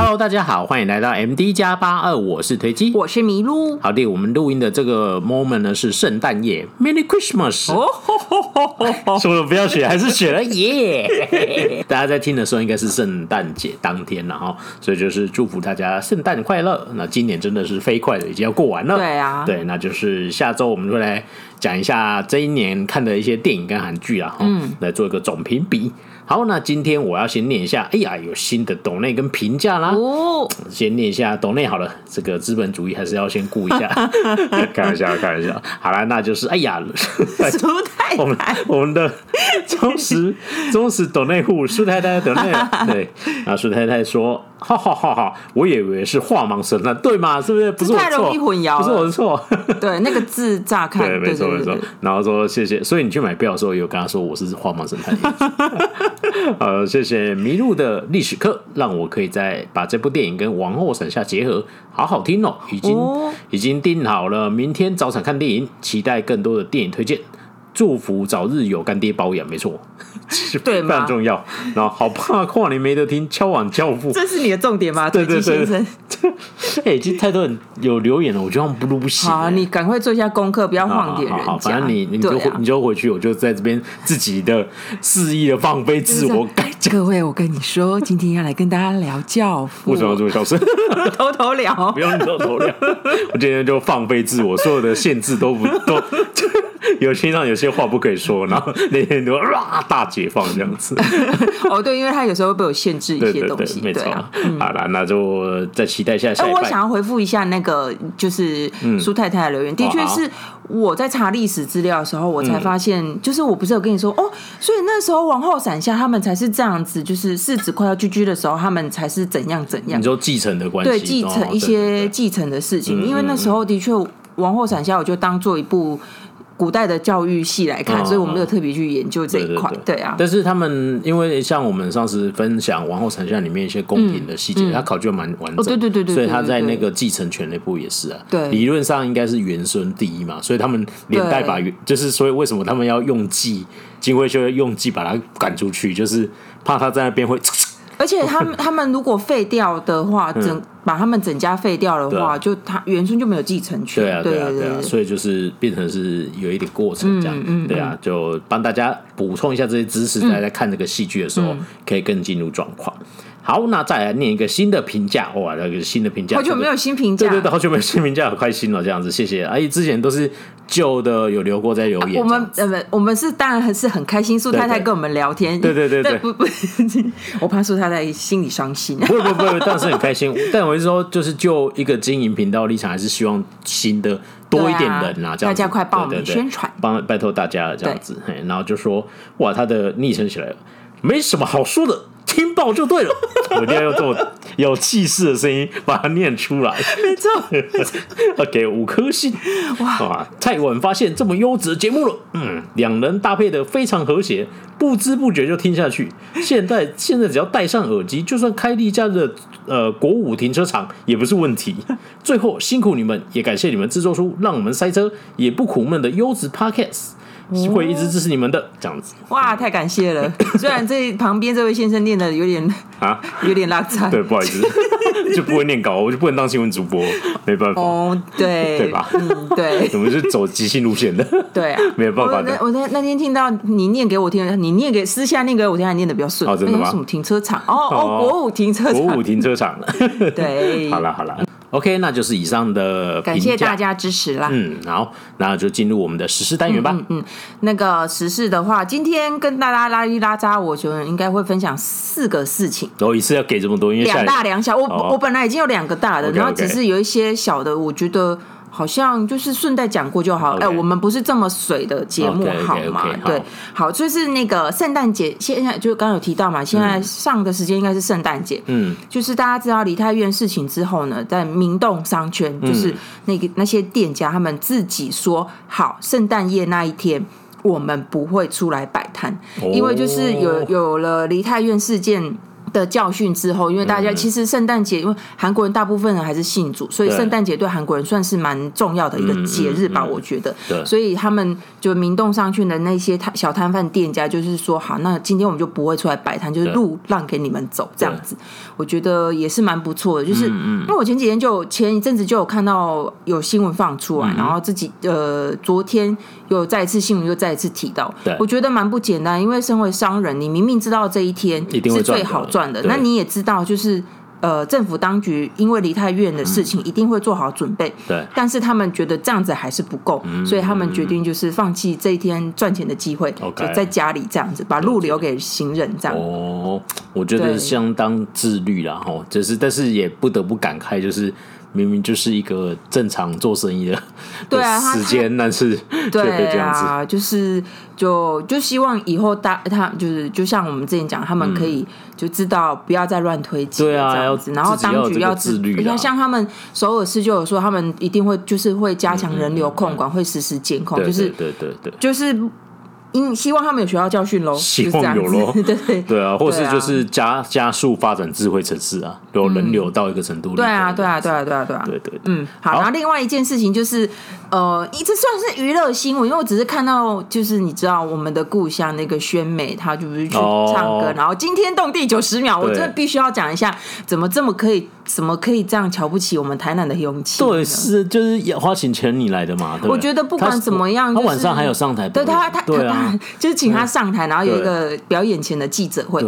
Hello，大家好，欢迎来到 MD 加八二，我是推机，我是麋鹿。好的，我们录音的这个 moment 呢是圣诞夜，Merry Christmas。哦，说了不要学，还是学了耶。大家在听的时候应该是圣诞节当天了哈，所以就是祝福大家圣诞快乐。那今年真的是飞快的，已经要过完了。对啊，对，那就是下周我们会来讲一下这一年看的一些电影跟韩剧啊，嗯，来做一个总评比。好，那今天我要先念一下。哎呀，有新的董内跟评价啦。哦，先念一下董内好了。这个资本主义还是要先顾一下。开玩笑，开玩笑。好了，那就是哎呀，苏太太，我们我们的忠实忠实董内户苏太太董内。对，然后苏太太说。哈哈哈！哈，我以为是画盲神呢，对吗？是不是？不是我错，太容易混淆，不是我的错。对，那个字乍看，对，没错没错。然后说谢谢，所以你去买票的时候有跟他说我是画盲神探。呃，谢谢迷路的历史课，让我可以再把这部电影跟《王后伞下》结合，好好听哦。已经、哦、已经订好了，明天早场看电影，期待更多的电影推荐。祝福早日有干爹包养，没错，对，非常重要。然后好怕跨年没得听，敲碗教父，这是你的重点吗？对对对，哎、欸，其实太多人有留言了，我觉得他们不如不行。好，你赶快做一下功课，不要晃点人家。好，好，反正你你就、啊、你就回去，我就在这边自己的肆意的放飞自我改。各位，我跟你说，今天要来跟大家聊教父。为什么要这么小声？偷偷聊，不用偷偷聊。我今天就放飞自我，所有的限制都不都。有些上有些话不可以说，然后那天都哇大解放这样子。哦，对，因为他有时候会被我限制一些东西，没错。好了，那就再期待一下下一。我想要回复一下那个就是苏太太的留言，嗯、的确是我在查历史资料的时候，我才发现，嗯、就是我不是有跟你说哦，所以那时候王后伞下他们才是这样子，就是世子快要居居的时候，他们才是怎样怎样。你说继承的关系，对，继承一些继承的事情，因为那时候的确王后伞下，我就当做一部。古代的教育系来看，所以我没有特别去研究这一块。对啊，但是他们因为像我们上次分享《王后丞相》里面一些宫廷的细节，他考究蛮完整。对对对对，所以他在那个继承权那部也是啊。对，理论上应该是元孙第一嘛，所以他们连带把就是所以为什么他们要用计，金惠秀用计把他赶出去，就是怕他在那边会。而且他们 他们如果废掉的话，整把他们整家废掉的话，就他元孙就没有继承权。对啊，对啊，对啊，所以就是变成是有一点过程这样。对啊，就帮大家补充一下这些知识，大家在看这个戏剧的时候可以更进入状况。好，那再来念一个新的评价哇，那个新的评价，好久没有新评价，对对对，好久没有新评价，好开心哦，这样子，谢谢。而且之前都是旧的，有留过在留言。我们呃不，我们是当然还是很开心，苏太太跟我们聊天，对对对对，不 不，我怕苏太太心里伤心。不不不，但是很开心。但我是说，就是就一个经营频道立场，还是希望新的多一点人啊，这样大家快帮我们宣传，帮拜托大家了这样子。然后就说哇，他的昵称起来了，没什么好说的。听报就对了，我一定要用这么有气势的声音把它念出来。没错，要 给五颗星。哇，太晚发现这么优质的节目了。嗯，两人搭配的非常和谐，不知不觉就听下去。现在现在只要戴上耳机，就算开离家的呃国五停车场也不是问题。最后辛苦你们，也感谢你们制作出让我们塞车也不苦闷的优质 Podcast。会一直支持你们的这样子，哇，太感谢了。虽然这旁边这位先生念的有点啊，有点拉杂，对，不好意思，就不会念稿，我就不能当新闻主播，没办法。哦，对，对吧？嗯，对，我们是走即兴路线的，对啊，没有办法的。我那那天听到你念给我听，你念给私下念给我听，还念的比较顺。哦，真的吗？什么停车场？哦哦，国五停车场，国五停车场。对，好了好了。OK，那就是以上的，感谢大家支持啦。嗯，好，那就进入我们的时事单元吧。嗯，嗯，那个时事的话，今天跟大家拉一拉扎，我觉得应该会分享四个事情。然后一次要给这么多，因为两大两小，我、哦、我本来已经有两个大的 okay 然后只是有一些小的，我觉得。好像就是顺带讲过就好。哎 Okay.、欸，我们不是这么水的节目，好吗？Okay, 对，好，好，就是那个圣诞节，现在就刚刚有提到嘛，现在上的时间应该是圣诞节。嗯，就是大家知道梨泰院事情之后呢，在明洞商圈，就是那个那些店家他们自己说好，圣诞夜那一天我们不会出来摆摊，哦、因为就是有有了梨泰院事件。的教训之后，因为大家其实圣诞节，因为韩国人大部分人还是信主，所以圣诞节对韩国人算是蛮重要的一个节日吧，我觉得。所以他们就明洞上去的那些摊小摊贩店家，就是说好，那今天我们就不会出来摆摊，就是路让给你们走这样子。我觉得也是蛮不错的，就是因为我前几天就前一阵子就有看到有新闻放出来，然后自己呃昨天有再一次新闻又再一次提到，我觉得蛮不简单，因为身为商人，你明明知道这一天是最好赚的。那你也知道，就是呃，政府当局因为离太远的事情，一定会做好准备。对，但是他们觉得这样子还是不够，所以他们决定就是放弃这一天赚钱的机会，就在家里这样子把路留给行人这样。哦，我觉得相当自律啦，哈，就是，但是也不得不感慨，就是。明明就是一个正常做生意的对啊时间，但是对啊，就是就就希望以后大他就是就像我们之前讲，他们可以就知道不要再乱推挤，对啊，这样子，然后当局要自律。你看，像他们首尔市就有说，他们一定会就是会加强人流控管，会实时监控，就是对对对，就是。因希望他们有学到教训喽，希望有喽，对。对对啊，或是就是加加速发展智慧城市啊，有人流到一个程度，对啊，对啊，对啊，对啊，对啊，对对，嗯，好，然后另外一件事情就是，呃，这算是娱乐新闻，因为我只是看到，就是你知道我们的故乡那个宣美，她就是去唱歌，然后惊天动地九十秒，我真的必须要讲一下，怎么这么可以，怎么可以这样瞧不起我们台南的勇气？对，是就是花钱请你来的嘛，我觉得不管怎么样，他晚上还有上台，对他他对啊。就是请他上台，然后有一个表演前的记者会，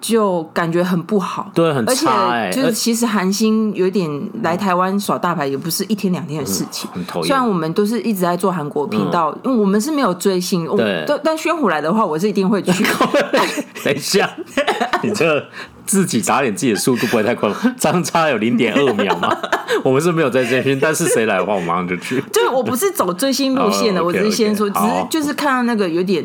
就感觉很不好，对，很差。而且就是其实韩星有点来台湾耍大牌，也不是一天两天的事情。虽然我们都是一直在做韩国频道，因为我们是没有追星，对。但宣虎来的话，我是一定会去。等一下，你这自己打脸自己的速度不会太快吗？相差有零点二秒吗？我们是没有在追星，但是谁来的话，我马上就去。就是我不是走追星路线的，我只是先说，只是就是看到那个有点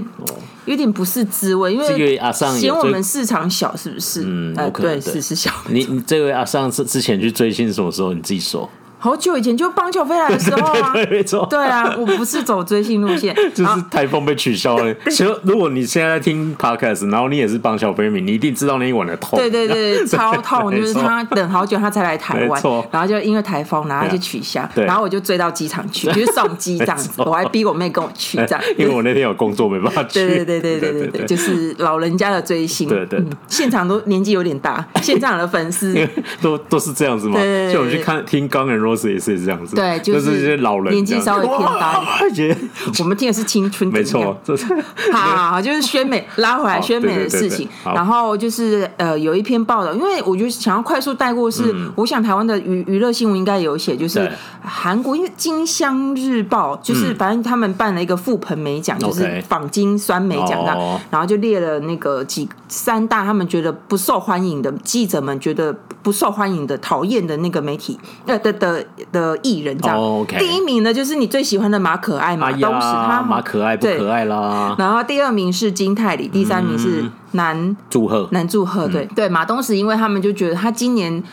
有点不是滋味，因为嫌我们市场小，是不是？嗯，对，是是小。你你这位阿尚是之前去追星什么时候？你自己说。好久以前就邦乔飞来的时候啊，对，没错，对啊，我不是走追星路线，就是台风被取消了。其实如果你现在在听 podcast，然后你也是邦乔飞迷，你一定知道那一晚的痛。对对对，超痛，就是他等好久他才来台湾，然后就因为台风，然后就取消，然后我就追到机场去，就是送机这样子，我还逼我妹跟我去这样，因为我那天有工作没办法去。对对对对对对，就是老人家的追星，对对，现场都年纪有点大，现场的粉丝都都是这样子嘛。就我们去看听 Guns N' Roses 也是这样子。对，就是一些老人年纪稍微偏大一点。我 们听的是青春，没错。好，好，就是宣美拉回来宣美的事情。然后就是呃，有一篇报道，因为我觉得想要快速带过，是我想台湾的娱娱乐新闻应该有写，就是韩国因为金香日报，就是反正他们办了一个覆盆美奖，就是仿金酸梅奖那，然后就列了那个几三大他们觉得不受欢迎的记者们觉得不受欢迎的讨厌的那个媒体呃的的的艺。人这样，oh. 第一名呢就是你最喜欢的马可爱嘛，哎、呀都是他马可爱不可爱啦。然后第二名是金泰梨，第三名是男祝贺男祝贺对、嗯、对马东石，因为他们就觉得他今年。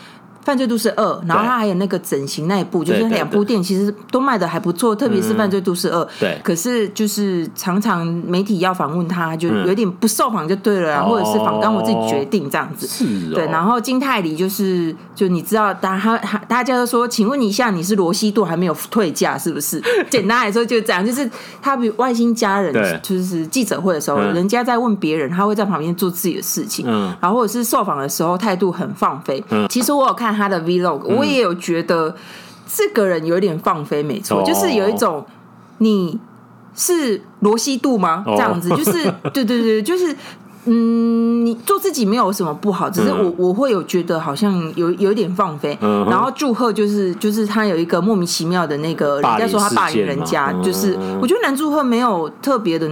犯罪都市二，然后他还有那个整形那一部，就是两部电影其实都卖的还不错，特别是犯罪都市二。对，可是就是常常媒体要访问他，就有点不受访就对了，或者是访刚我自己决定这样子。是，对。然后金泰梨就是，就你知道，大他大家都说，请问一下，你是罗西度还没有退价是不是？简单来说就这样，就是他比外星家人，就是记者会的时候，人家在问别人，他会在旁边做自己的事情，嗯，然后或者是受访的时候态度很放飞。嗯，其实我有看。他的 vlog，我也有觉得这个人有点放飞，没错，就是有一种你是罗西度吗？这样子，就是 对对对，就是嗯，你做自己没有什么不好，只是我我会有觉得好像有有一点放飞。然后祝贺就是就是他有一个莫名其妙的那个人家说他霸凌人家，就是我觉得男祝贺没有特别的。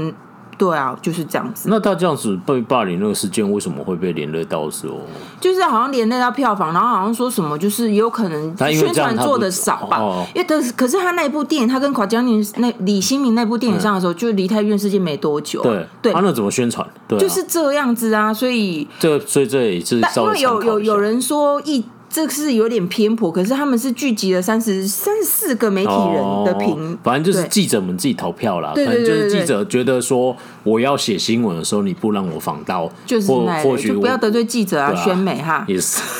对啊，就是这样子。那他这样子被霸凌那个事件，为什么会被连累到时候？就是好像连累到票房，然后好像说什么，就是有可能宣传做的少吧。因为可是可是他那部电影，他跟考江宁那李新民那部电影上的时候，就梨泰院事件没多久。对对，他那怎么宣传？对，就是这样子啊。所以这所以这也是。因为有有有人说一。这是有点偏颇，可是他们是聚集了三十三十四个媒体人的评、哦，反正就是记者们自己投票啦。对对对对对，反正就是记者觉得说，我要写新闻的时候，你不让我访到，就是或许不要得罪记者啊，宣美哈。也是。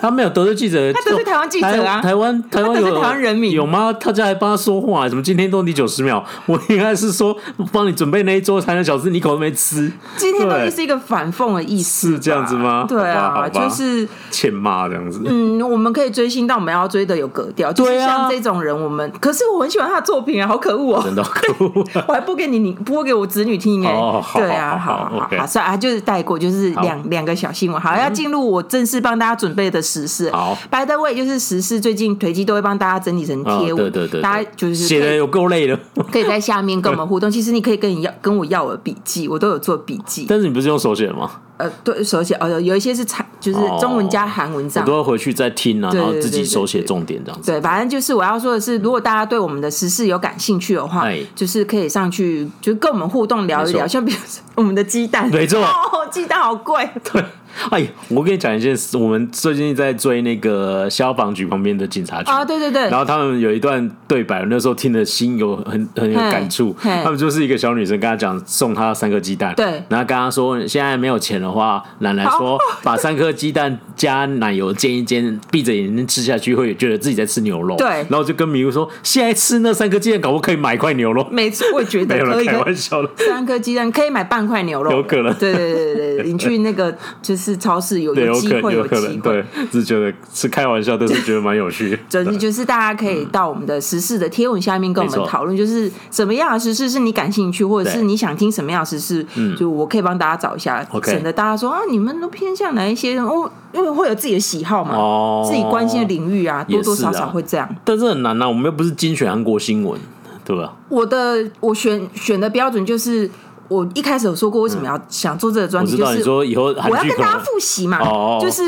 他没有得罪记者，他得罪台湾记者啊！台湾 台湾有台湾人民有吗？他家还帮他说话，怎么今天都你九十秒？我应该是说帮你准备那一桌三个小吃，你口都没吃。今天到底是一个反讽的意思，是这样子吗？对啊，就是欠骂这样子。嗯，我们可以追星，但我们要追的有格调。就是像这种人，我们可是我很喜欢他的作品啊，好可恶哦！真的可恶，我还播给你，你播给我子女听哎。对啊，好好好，算啊，就是带过，就是两两个小新闻。好，要进入我正式帮大家准备的时事。好。By the way，就是时事，最近推机都会帮大家整理成贴文，对对对，大家就是写的有够累了，可以在下面跟我们互动。其实你可以跟你要跟我要我的笔记，我都有做笔记。但是你不是用手写的吗？呃，对，手写哦，有一些是残，就是中文加韩文这样。我都要回去再听啊，然后自己手写重点这样子。对，反正就是我要说的是，如果大家对我们的时事有感兴趣的话，就是可以上去，就跟我们互动聊一聊。像比如说我们的鸡蛋，没错，哦，鸡蛋好贵。对。哎，我跟你讲一件事，我们最近在追那个消防局旁边的警察局啊，对对对，然后他们有一段对白，那时候听的心有很很有感触。他们就是一个小女生跟他讲送他三颗鸡蛋，对，然后跟他说现在没有钱的话，奶奶说 把三颗鸡蛋加奶油煎一煎，闭着眼睛吃下去会觉得自己在吃牛肉。对，然后就跟迷糊说，现在吃那三颗鸡蛋，搞不可以买一块牛肉。没错，我觉得 可以。开玩笑的，三颗鸡蛋可以买半块牛肉，有可能。对对对对对，你去那个 就是超市有。有机会，有可能，对，是觉得是开玩笑，但是觉得蛮有趣。总之就是大家可以到我们的时事的贴文下面跟我们讨论，就是什么样的时事是你感兴趣，或者是你想听什么样的时事，就我可以帮大家找一下，省得大家说啊，你们都偏向哪一些？哦，因为会有自己的喜好嘛，哦，自己关心的领域啊，多多少少会这样。但是很难啊，我们又不是精选韩国新闻，对吧？我的我选选的标准就是。我一开始有说过，为什么要想做这个专题，就是说以后我要跟大家复习嘛。哦，就是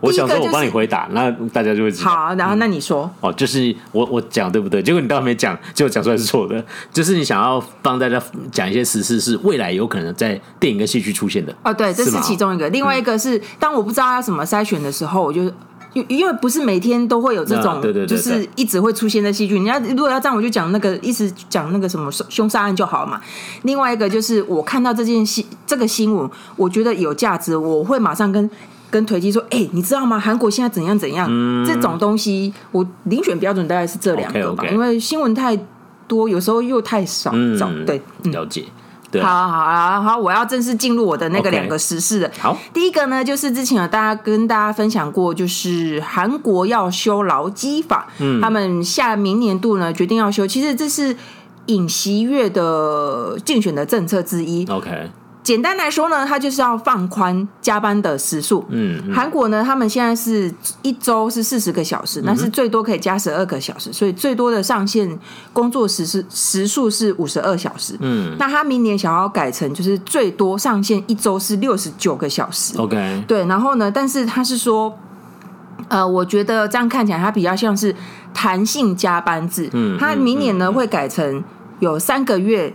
我想说，我帮你回答，那大家就会知道。好，然后那你说哦，就是我我讲对不对？结果你倒没讲，结果讲出来是错的。就是你想要帮大家讲一些实事，是未来有可能在电影跟戏剧出现的。哦，对，这是其中一个。另外一个是，当我不知道要怎么筛选的时候，我就。因为不是每天都会有这种，就是一直会出现在戏剧。你要如果要这样，我就讲那个一直讲那个什么凶杀案就好了嘛。另外一个就是我看到这件新这个新闻，我觉得有价值，我会马上跟跟推机说：“哎、欸，你知道吗？韩国现在怎样怎样？嗯、这种东西，我遴选标准大概是这两个吧。Okay, okay. 因为新闻太多，有时候又太少，嗯、对，了解。”好好好好，我要正式进入我的那个两个时事了。好，第一个呢，就是之前有大家跟大家分享过，就是韩国要修劳基法，嗯，他们下明年度呢决定要修。其实这是尹锡月的竞选的政策之一。OK。简单来说呢，它就是要放宽加班的时数。嗯，韩国呢，他们现在是一周是四十个小时，但是最多可以加十二个小时，所以最多的上限工作时是时数是五十二小时。嗯，那他明年想要改成就是最多上限一周是六十九个小时。OK，对，然后呢，但是他是说，呃，我觉得这样看起来它比较像是弹性加班制。嗯，他明年呢会改成有三个月。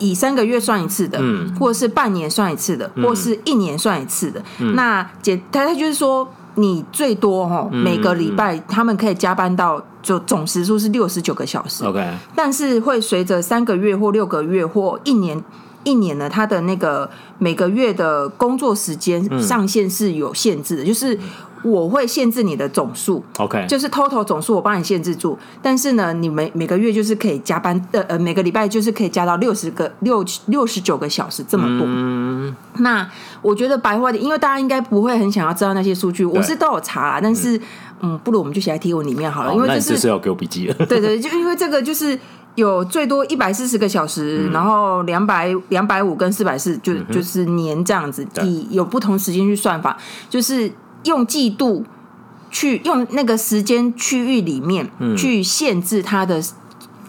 以三个月算一次的，嗯，或者是半年算一次的，嗯、或是一年算一次的。嗯、那简他他就是说，你最多哈每个礼拜他们可以加班到就总时数是六十九个小时。OK，但是会随着三个月或六个月或一年一年呢，他的那个每个月的工作时间上限是有限制的，嗯、就是。我会限制你的总数，OK，就是 total 总数我帮你限制住，但是呢，你每每个月就是可以加班呃，呃，每个礼拜就是可以加到六十个六六十九个小时这么多。嗯，那我觉得白话点，因为大家应该不会很想要知道那些数据，我是都有查啦，但是嗯，嗯，不如我们就写在贴文里面好了，因为这是，是要给我笔记。了。对对，就因为这个就是有最多一百四十个小时，嗯、然后两百两百五跟四百四，就就是年这样子，以有不同时间去算法，就是。用季度去用那个时间区域里面去限制他的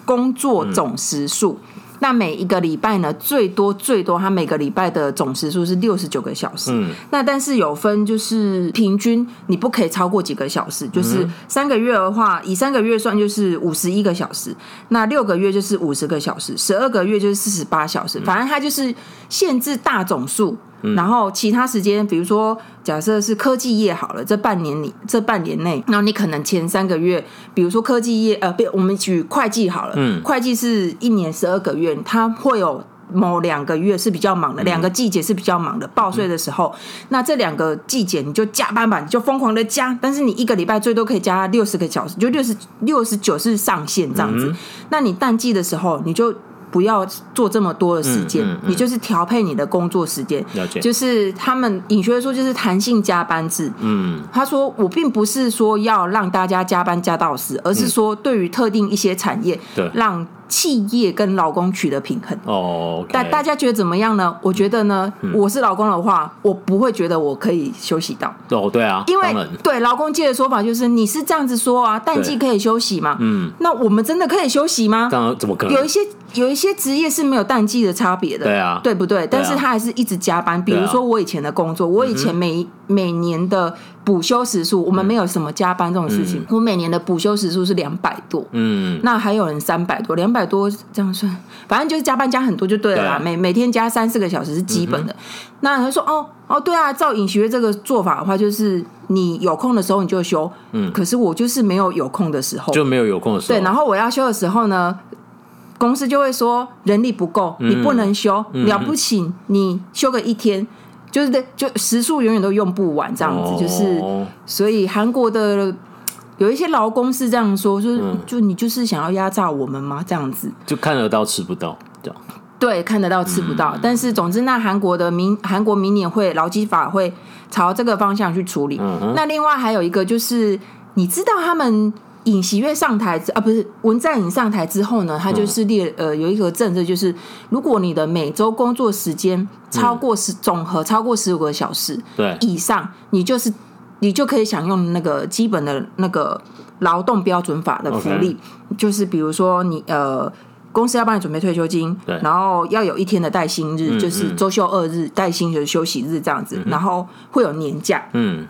工作总时数。嗯、那每一个礼拜呢，最多最多，他每个礼拜的总时数是六十九个小时。嗯、那但是有分，就是平均你不可以超过几个小时。就是三个月的话，以三个月算就是五十一个小时。那六个月就是五十个小时，十二个月就是四十八小时。反正它就是限制大总数。嗯、然后其他时间，比如说假设是科技业好了，这半年里这半年内，那你可能前三个月，比如说科技业，呃，我们举会计好了，嗯，会计是一年十二个月，它会有。某两个月是比较忙的，两个季节是比较忙的，报税的时候，那这两个季节你就加班吧，你就疯狂的加，但是你一个礼拜最多可以加六十个小时，就六十六十九是上限这样子。那你淡季的时候，你就。不要做这么多的时间，嗯嗯嗯、你就是调配你的工作时间。了解。就是他们尹学说，就是弹性加班制。嗯，他说我并不是说要让大家加班加到死，而是说对于特定一些产业，对，让企业跟劳工取得平衡。哦，但大家觉得怎么样呢？我觉得呢，嗯、我是劳工的话，我不会觉得我可以休息到。哦，对啊，因为对劳工界的说法就是你是这样子说啊，淡季可以休息嘛。嗯，那我们真的可以休息吗？当然，怎么可能？有一些。有一些职业是没有淡季的差别的，对啊，对不对？但是他还是一直加班。比如说我以前的工作，我以前每每年的补休时数，我们没有什么加班这种事情。我每年的补休时数是两百多，嗯，那还有人三百多，两百多这样算，反正就是加班加很多就对了啦。每每天加三四个小时是基本的。那他说哦哦，对啊，照尹学这个做法的话，就是你有空的时候你就休，嗯，可是我就是没有有空的时候，就没有有空的时候。对，然后我要休的时候呢？公司就会说人力不够，你不能休，嗯、了不起你休个一天，就是就时数永远都用不完这样子，哦、就是所以韩国的有一些劳工是这样说，就是、嗯、就你就是想要压榨我们吗？这样子。就看得到吃不到，这样。对，看得到吃不到，嗯、但是总之那韩国的明韩国明年会劳基法会朝这个方向去处理。嗯、那另外还有一个就是你知道他们。尹喜悦上台啊，不是文在寅上台之后呢，他就是列呃有一个政策，就是如果你的每周工作时间超过十总和超过十五个小时对。以上，你就是你就可以享用那个基本的那个劳动标准法的福利，就是比如说你呃公司要帮你准备退休金，对，然后要有一天的带薪日，就是周休二日带薪的休息日这样子，然后会有年假，嗯，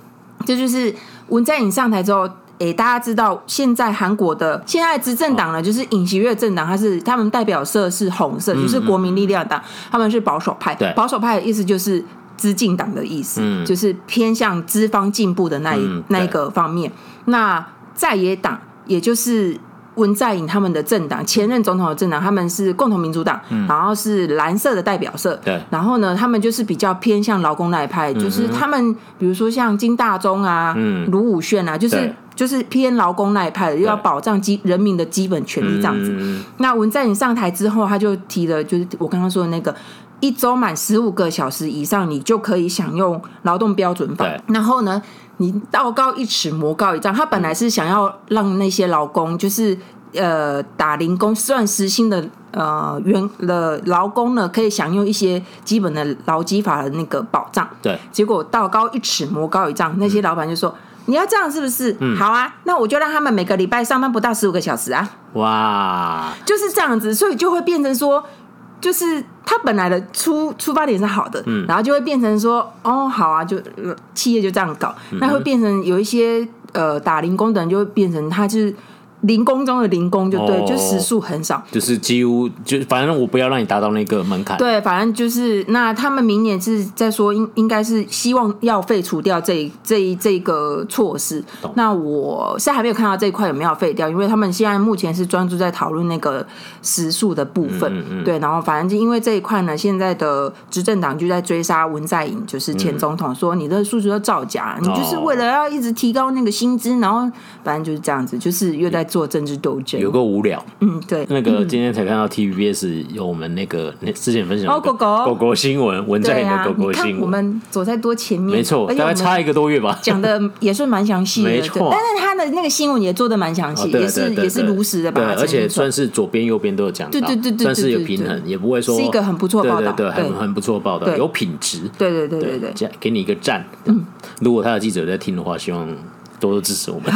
这就是文在寅上台之后。诶，大家知道现在韩国的现在执政党呢，就是尹锡悦政党，他是他们代表色是红色，就是国民力量党，他们是保守派。对，保守派的意思就是资进党的意思，就是偏向资方进步的那一那一个方面。那在野党，也就是文在寅他们的政党，前任总统的政党，他们是共同民主党，然后是蓝色的代表色。对，然后呢，他们就是比较偏向劳工那一派，就是他们比如说像金大中啊，卢武铉啊，就是。就是偏劳工那一派的，又要保障基人民的基本权利这样子。嗯、那文在寅上台之后，他就提了，就是我刚刚说的那个，一周满十五个小时以上，你就可以享用劳动标准法。然后呢，你道高一尺，魔高一丈。他本来是想要让那些劳工，就是呃打零工算时薪的呃员的劳工呢，可以享用一些基本的劳基法的那个保障。对，结果道高一尺，魔高一丈，那些老板就说。嗯你要这样是不是？嗯，好啊，那我就让他们每个礼拜上班不到十五个小时啊。哇，就是这样子，所以就会变成说，就是他本来的出出发点是好的，嗯，然后就会变成说，哦，好啊，就企业就这样搞，那会变成有一些呃打零工的人就会变成他就是。零工中的零工就对，哦、就时数很少，就是几乎就反正我不要让你达到那个门槛。对，反正就是那他们明年是在说应应该是希望要废除掉这这这个措施。那我现在还没有看到这一块有没有废掉，因为他们现在目前是专注在讨论那个时数的部分。嗯嗯、对，然后反正就因为这一块呢，现在的执政党就在追杀文在寅，就是前总统，说你的数据都造假，嗯、你就是为了要一直提高那个薪资，然后反正就是这样子，就是又在。做政治斗争。有个无聊，嗯，对。那个今天才看到 TVBS 有我们那个那之前分享哦，狗狗。狗狗新闻，文在寅的狗狗新闻，我们走在多前面，没错，大概差一个多月吧，讲的也算蛮详细的，没错。但是他的那个新闻也做的蛮详细，也是也是如实的吧，而且算。是左边右边都有讲到，对对对对，算是有平衡，也不会说是一个很不错报道，对，很很不错报道，有品质，对对对对对，给你一个赞。嗯，如果他的记者在听的话，希望。多多支持我们，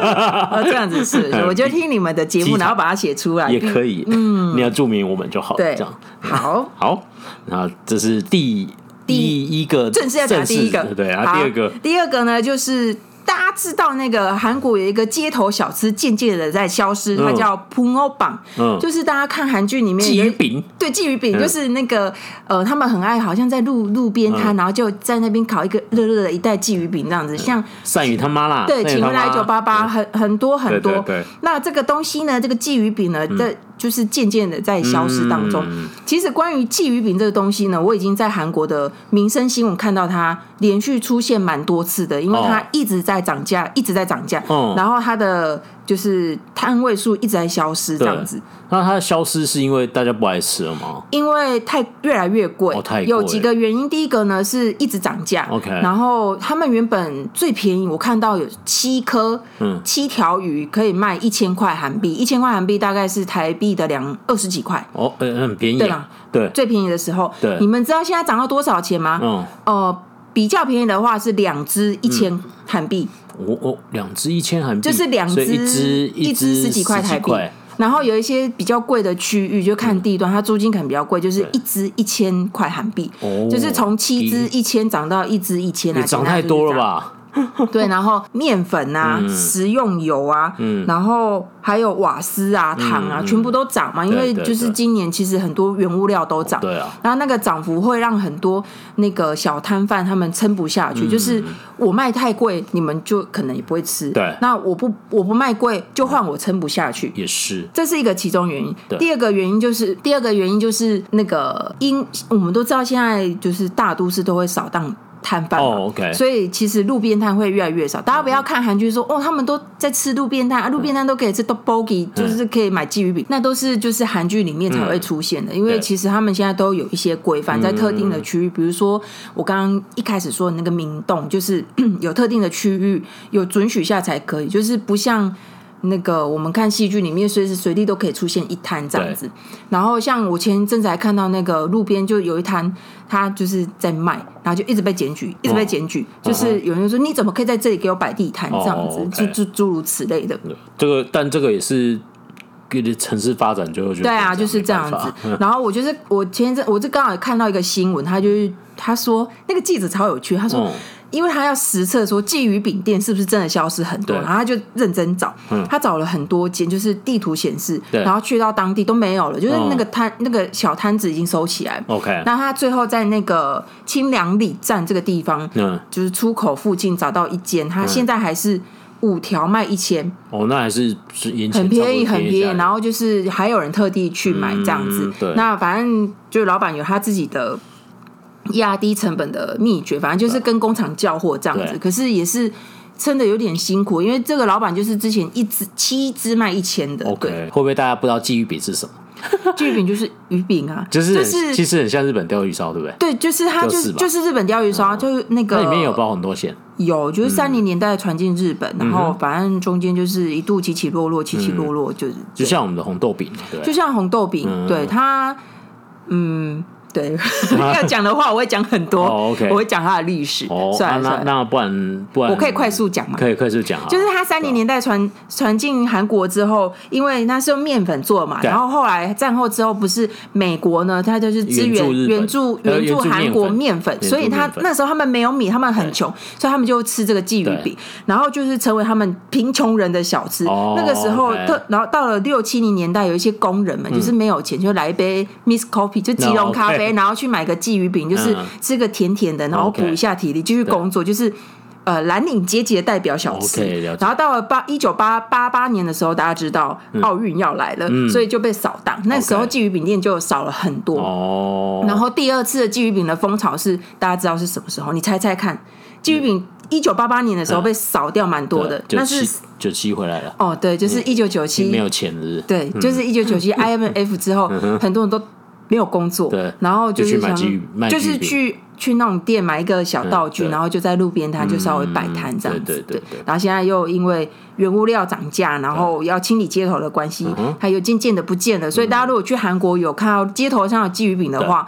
这样子是，我就听你们的节目，然后把它写出来也可以。嗯，你要注明我们就好。对，这样好。好，那这是第第一个正式要讲第一个，对啊。第二个，第二个呢，就是大家知道那个韩国有一个街头小吃，渐渐的在消失，它叫 p u n o b a n g 就是大家看韩剧里面鲫鱼饼，对，鲫鱼饼就是那个呃，他们很爱，好像在路路边摊，然后就在那边烤一个热热的一袋鲫鱼饼这样子，像善宇他妈啦，对，请回来九八八，很很多很多，那这个东西呢，这个鲫鱼饼呢，在。就是渐渐的在消失当中。嗯、其实关于鲫鱼饼这个东西呢，我已经在韩国的民生新闻看到它连续出现蛮多次的，因为它一直在涨价，哦、一直在涨价，哦、然后它的。就是摊位数一直在消失，这样子。那它的消失是因为大家不爱吃了吗？因为太越来越贵，哦、太。有几个原因。第一个呢是一直涨价，OK。然后他们原本最便宜，我看到有七颗，嗯，七条鱼可以卖一千块韩币，一千块韩币大概是台币的两二十几块。哦，很便宜，对吧？对，最便宜的时候。对，你们知道现在涨到多少钱吗？嗯，呃，比较便宜的话是两只一千韩币。嗯我我两只一千韩币，就是两只一只一只十几块台币。然后有一些比较贵的区域，就看地段，它租金可能比较贵，就是一只一千块韩币，就是从七只一千涨到一只一千来，涨太多了吧？对，然后面粉啊，食用油啊，然后还有瓦斯啊、糖啊，全部都涨嘛。因为就是今年其实很多原物料都涨，对啊。然后那个涨幅会让很多那个小摊贩他们撑不下去，就是我卖太贵，你们就可能也不会吃。对，那我不我不卖贵，就换我撑不下去。也是，这是一个其中原因。第二个原因就是第二个原因就是那个因我们都知道现在就是大都市都会扫荡。摊贩，oh, okay. 所以其实路边摊会越来越少。大家不要看韩剧说哦，他们都在吃路边摊啊，路边摊都可以吃 tteokbokki，就是可以买鲫鱼饼，那都是就是韩剧里面才会出现的。因为其实他们现在都有一些规范，在特定的区域，比如说我刚刚一开始说的那个明洞，就是 有特定的区域有准许下才可以，就是不像。那个我们看戏剧里面随时随地都可以出现一摊这样子，然后像我前一阵子还看到那个路边就有一摊，他就是在卖，然后就一直被检举，一直被检举，就是有人说你怎么可以在这里给我摆地摊？这样子，就就诸如此类的。这个但这个也是跟着城市发展就会觉得对啊，就是这样子。然后我就是我前一阵我就刚好看到一个新闻，他就是他说那个记者超有趣，他说。因为他要实测说鲫鱼饼店是不是真的消失很多，然后他就认真找，他找了很多间，就是地图显示，然后去到当地都没有了，就是那个摊那个小摊子已经收起来。OK，那他最后在那个清凉里站这个地方，嗯，就是出口附近找到一间，他现在还是五条卖一千。哦，那还是很便宜很便宜，然后就是还有人特地去买这样子。对，那反正就是老板有他自己的。压低成本的秘诀，反正就是跟工厂叫货这样子。可是也是撑的有点辛苦，因为这个老板就是之前一只七只卖一千的。OK，会不会大家不知道鲫鱼饼是什么？鲫鱼饼就是鱼饼啊，就是就是其实很像日本鯛鱼烧，对不对？对，就是它就是就是日本鯛鱼烧，就是那个里面有包很多馅，有就是三零年代传进日本，然后反正中间就是一度起起落落，起起落落，就是就像我们的红豆饼，对，就像红豆饼，对它，嗯。对，要讲的话我会讲很多，我会讲它的历史。哦算了，那不然不然，我可以快速讲吗？可以快速讲。就是它三零年代传传进韩国之后，因为那是用面粉做嘛，然后后来战后之后，不是美国呢，它就是支援援助援助韩国面粉，所以他那时候他们没有米，他们很穷，所以他们就吃这个鲫鱼饼，然后就是成为他们贫穷人的小吃。那个时候，特然后到了六七零年代，有一些工人们就是没有钱，就来一杯 Miss Coffee，就吉隆咖啡。然后去买个鲫鱼饼，就是吃个甜甜的，然后补一下体力，继续工作。就是呃蓝领阶级的代表小吃。然后到了八一九八八八年的时候，大家知道奥运要来了，所以就被扫荡。那时候鲫鱼饼店就少了很多。哦。然后第二次的鲫鱼饼的风潮是大家知道是什么时候？你猜猜看，鲫鱼饼一九八八年的时候被扫掉蛮多的，那是九七回来了。哦，对，就是一九九七没有钱日。对，就是一九九七 IMF 之后，很多人都。没有工作，对，然后就是想，就是去去那种店买一个小道具，然后就在路边摊就稍微摆摊这样子，对。然后现在又因为原物料涨价，然后要清理街头的关系，它又渐渐的不见了。所以大家如果去韩国有看到街头上有鲫鱼饼的话，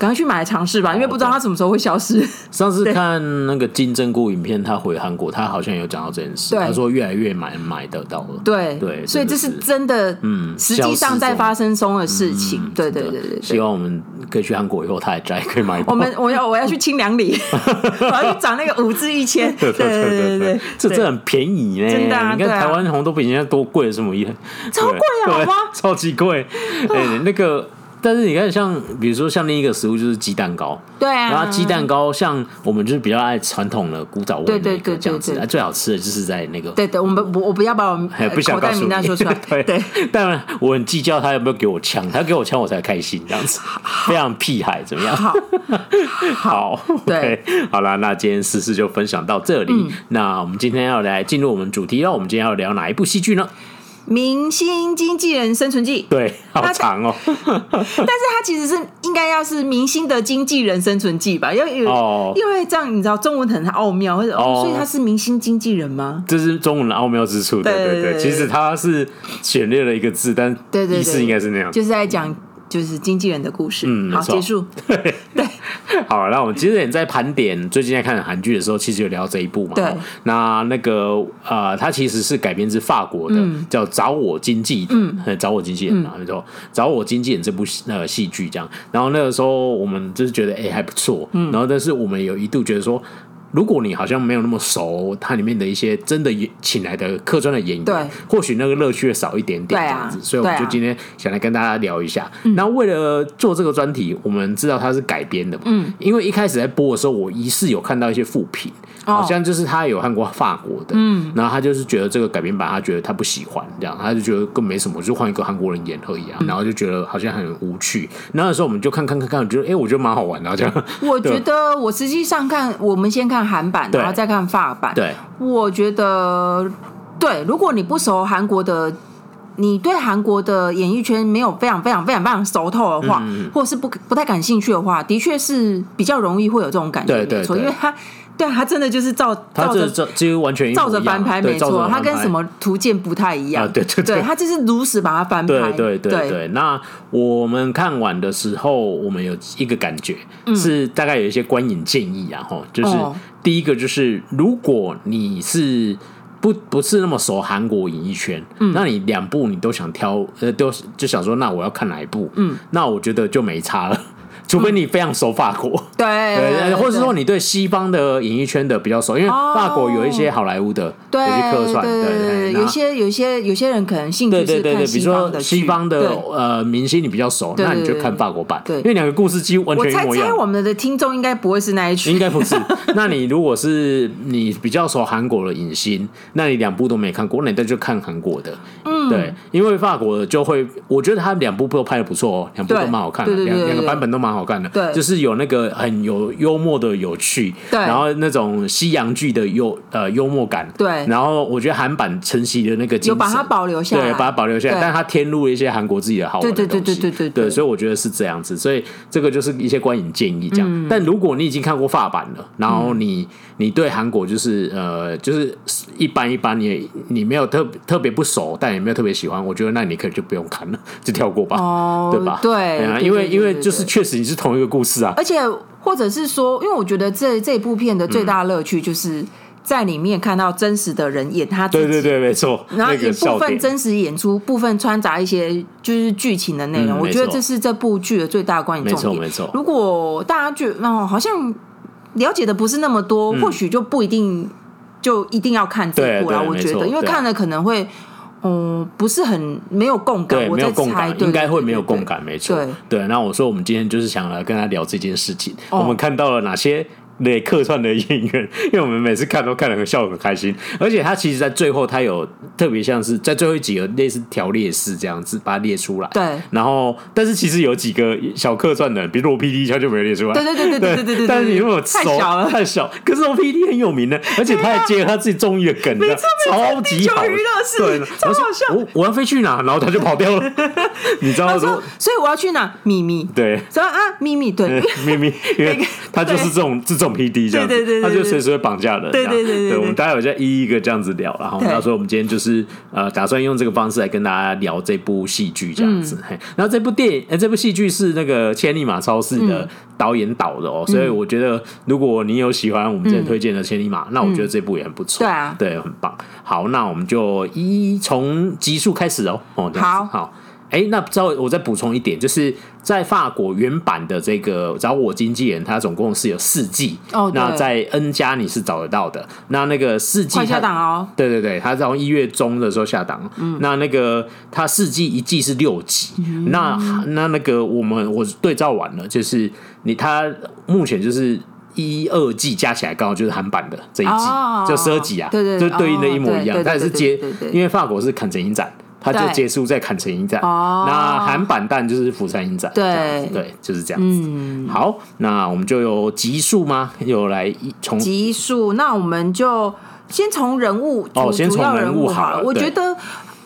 赶快去买来尝试吧，因为不知道它什么时候会消失。上次看那个金针菇影片，他回韩国，他好像有讲到这件事，他说越来越买买得到了。对对，所以这是真的，嗯，实际上在发生中的事情。对对对对，希望我们可以去韩国以后，他还在可以买。我们我要我要去清凉里，我要去找那个五至一千。对对对对，这这很便宜呢。真的，你看台湾红豆饼现在多贵了，什么意思？超贵啊，好吗？超级贵。哎，那个。但是你看，像比如说像另一个食物就是鸡蛋糕，对啊，然后鸡蛋糕像我们就是比较爱传统的古早味的那个这样子，最好吃的就是在那个，对对，我们不我不要把我们 口袋名单说出来，对。对，当然我很计较他有没有给我枪，他给我枪我才开心这样子，非常屁孩怎么样？好，好，对，好了，那今天时事就分享到这里，那我们今天要来进入我们主题了，我们今天要聊哪一部戏剧呢？明星经纪人生存记，对，好长哦。但是它其实是应该要是明星的经纪人生存记吧？因为因为这样你知道中文很奥妙，或者哦，所以他是明星经纪人吗？这是中文的奥妙之处。对对对，其实他是简略了一个字，但对对意思应该是那样，就是在讲。就是经纪人的故事，嗯，好，结束。对。对，好，那我们其实也在盘点最近在看韩剧的时候，其实有聊这一部嘛。对，那那个呃，它其实是改编自法国的，叫《找我经纪》，嗯，找我经纪人啊，那种找我经纪人这部呃戏剧这样。然后那个时候我们就是觉得哎还不错，嗯，然后但是我们有一度觉得说。如果你好像没有那么熟，它里面的一些真的请来的客串的演员，对，或许那个乐趣会少一点点这样子。所以我们就今天想来跟大家聊一下。那为了做这个专题，我们知道它是改编的，嗯，因为一开始在播的时候，我疑似有看到一些副评，好像就是他有看过法国的，嗯，然后他就是觉得这个改编版，他觉得他不喜欢，这样他就觉得更没什么，就换一个韩国人演而已啊，然后就觉得好像很无趣。那个时候我们就看看看看，觉得哎，我觉得蛮好玩的这样。我觉得我实际上看，我们先看。韩版，然后再看法版。对，我觉得，对，如果你不熟韩国的，你对韩国的演艺圈没有非常非常非常非常熟透的话，嗯、或者是不不太感兴趣的话，的确是比较容易会有这种感觉，没错，因为他。对，他真的就是照照着几乎完全照着翻拍，没错，他跟什么图鉴不太一样。对对对，他就是如实把它翻拍。对对对对。那我们看完的时候，我们有一个感觉是大概有一些观影建议啊，哈，就是第一个就是如果你是不不是那么熟韩国演艺圈，嗯那你两部你都想挑，呃，都就想说，那我要看哪一部？嗯，那我觉得就没差了。除非你非常熟法国，对，对，或者是说你对西方的演艺圈的比较熟，因为法国有一些好莱坞的有些客串，对对，有些有些有些人可能兴趣是看西方的，西方的呃明星你比较熟，那你就看法国版，对，因为两个故事几乎完全一模一样。我猜我们的听众应该不会是那一群，应该不是。那你如果是你比较熟韩国的影星，那你两部都没看过，那你就看韩国的，嗯，对，因为法国的就会，我觉得他两部都拍的不错哦，两部都蛮好看的，两两个版本都蛮好。好看的，对，就是有那个很有幽默的有趣，对，然后那种西洋剧的幽呃幽默感，对，然后我觉得韩版承袭的那个有把它保留下来，对，把它保留下来，但是它添入了一些韩国自己的好玩的东西，对对对对。对对，所以我觉得是这样子，所以这个就是一些观影建议这样。但如果你已经看过法版了，然后你你对韩国就是呃就是一般一般，你你没有特特别不熟，但也没有特别喜欢，我觉得那你可以就不用看了，就跳过吧，哦，对吧？对，因为因为就是确实你。是同一个故事啊，而且或者是说，因为我觉得这这部片的最大乐趣就是在里面看到真实的人演他自己，对对对，没错。然后一部分真实演出，部分穿插一些就是剧情的内容，我觉得这是这部剧的最大观影重点。没错，如果大家觉得哦，好像了解的不是那么多，或许就不一定就一定要看这部了。我觉得，因为看了可能会。嗯，不是很没有共感，对，没有共感，应该会没有共感，没错，对。那我说，我们今天就是想来跟他聊这件事情，我们看到了哪些？对客串的演员，因为我们每次看都看得很笑很开心，而且他其实，在最后他有特别像是在最后几个类似条列式这样子把它列出来。对。然后，但是其实有几个小客串的，比如我 PD 一下就没有列出来。对对对对对对对。但是你如果太小了，太小。可是我 PD 很有名的，而且他还接了他自己综艺的梗，超级好。对，超好笑。我我要飞去哪？然后他就跑掉了。你知道说，所以我要去哪？秘密。对。说啊，秘密。对，秘密。因为 他就是这种这种。种 PD 这样子，对对对，他就随时会绑架人。对对对对，我们待会再一一个这样子聊，然后到时候我们今天就是呃，打算用这个方式来跟大家聊这部戏剧这样子。然后这部电影，呃，这部戏剧是那个千里马超市的导演导的哦，所以我觉得如果你有喜欢我们今天推荐的千里马，那我觉得这部也很不错。对啊，对，很棒。好，那我们就一从集数开始哦。哦，好好。哎，那不知道我再补充一点，就是在法国原版的这个找我经纪人，他总共是有四季。哦，那在 N 加你是找得到的。那那个四季快下档哦。对对对，他从一月中的时候下档。嗯。那那个他四季一季是六集。嗯。那那那个我们我对照完了，就是你他目前就是一二季加起来刚好就是韩版的这一季，就十二集啊。对对。就对应的一模一样，它也是接，因为法国是坎城影展。它就结束在坎城影展，那韩版蛋就是釜山影展，对对，就是这样子。嗯，好，那我们就有集数吗？有来从集数，那我们就先从人物哦，先从人物好了，我觉得。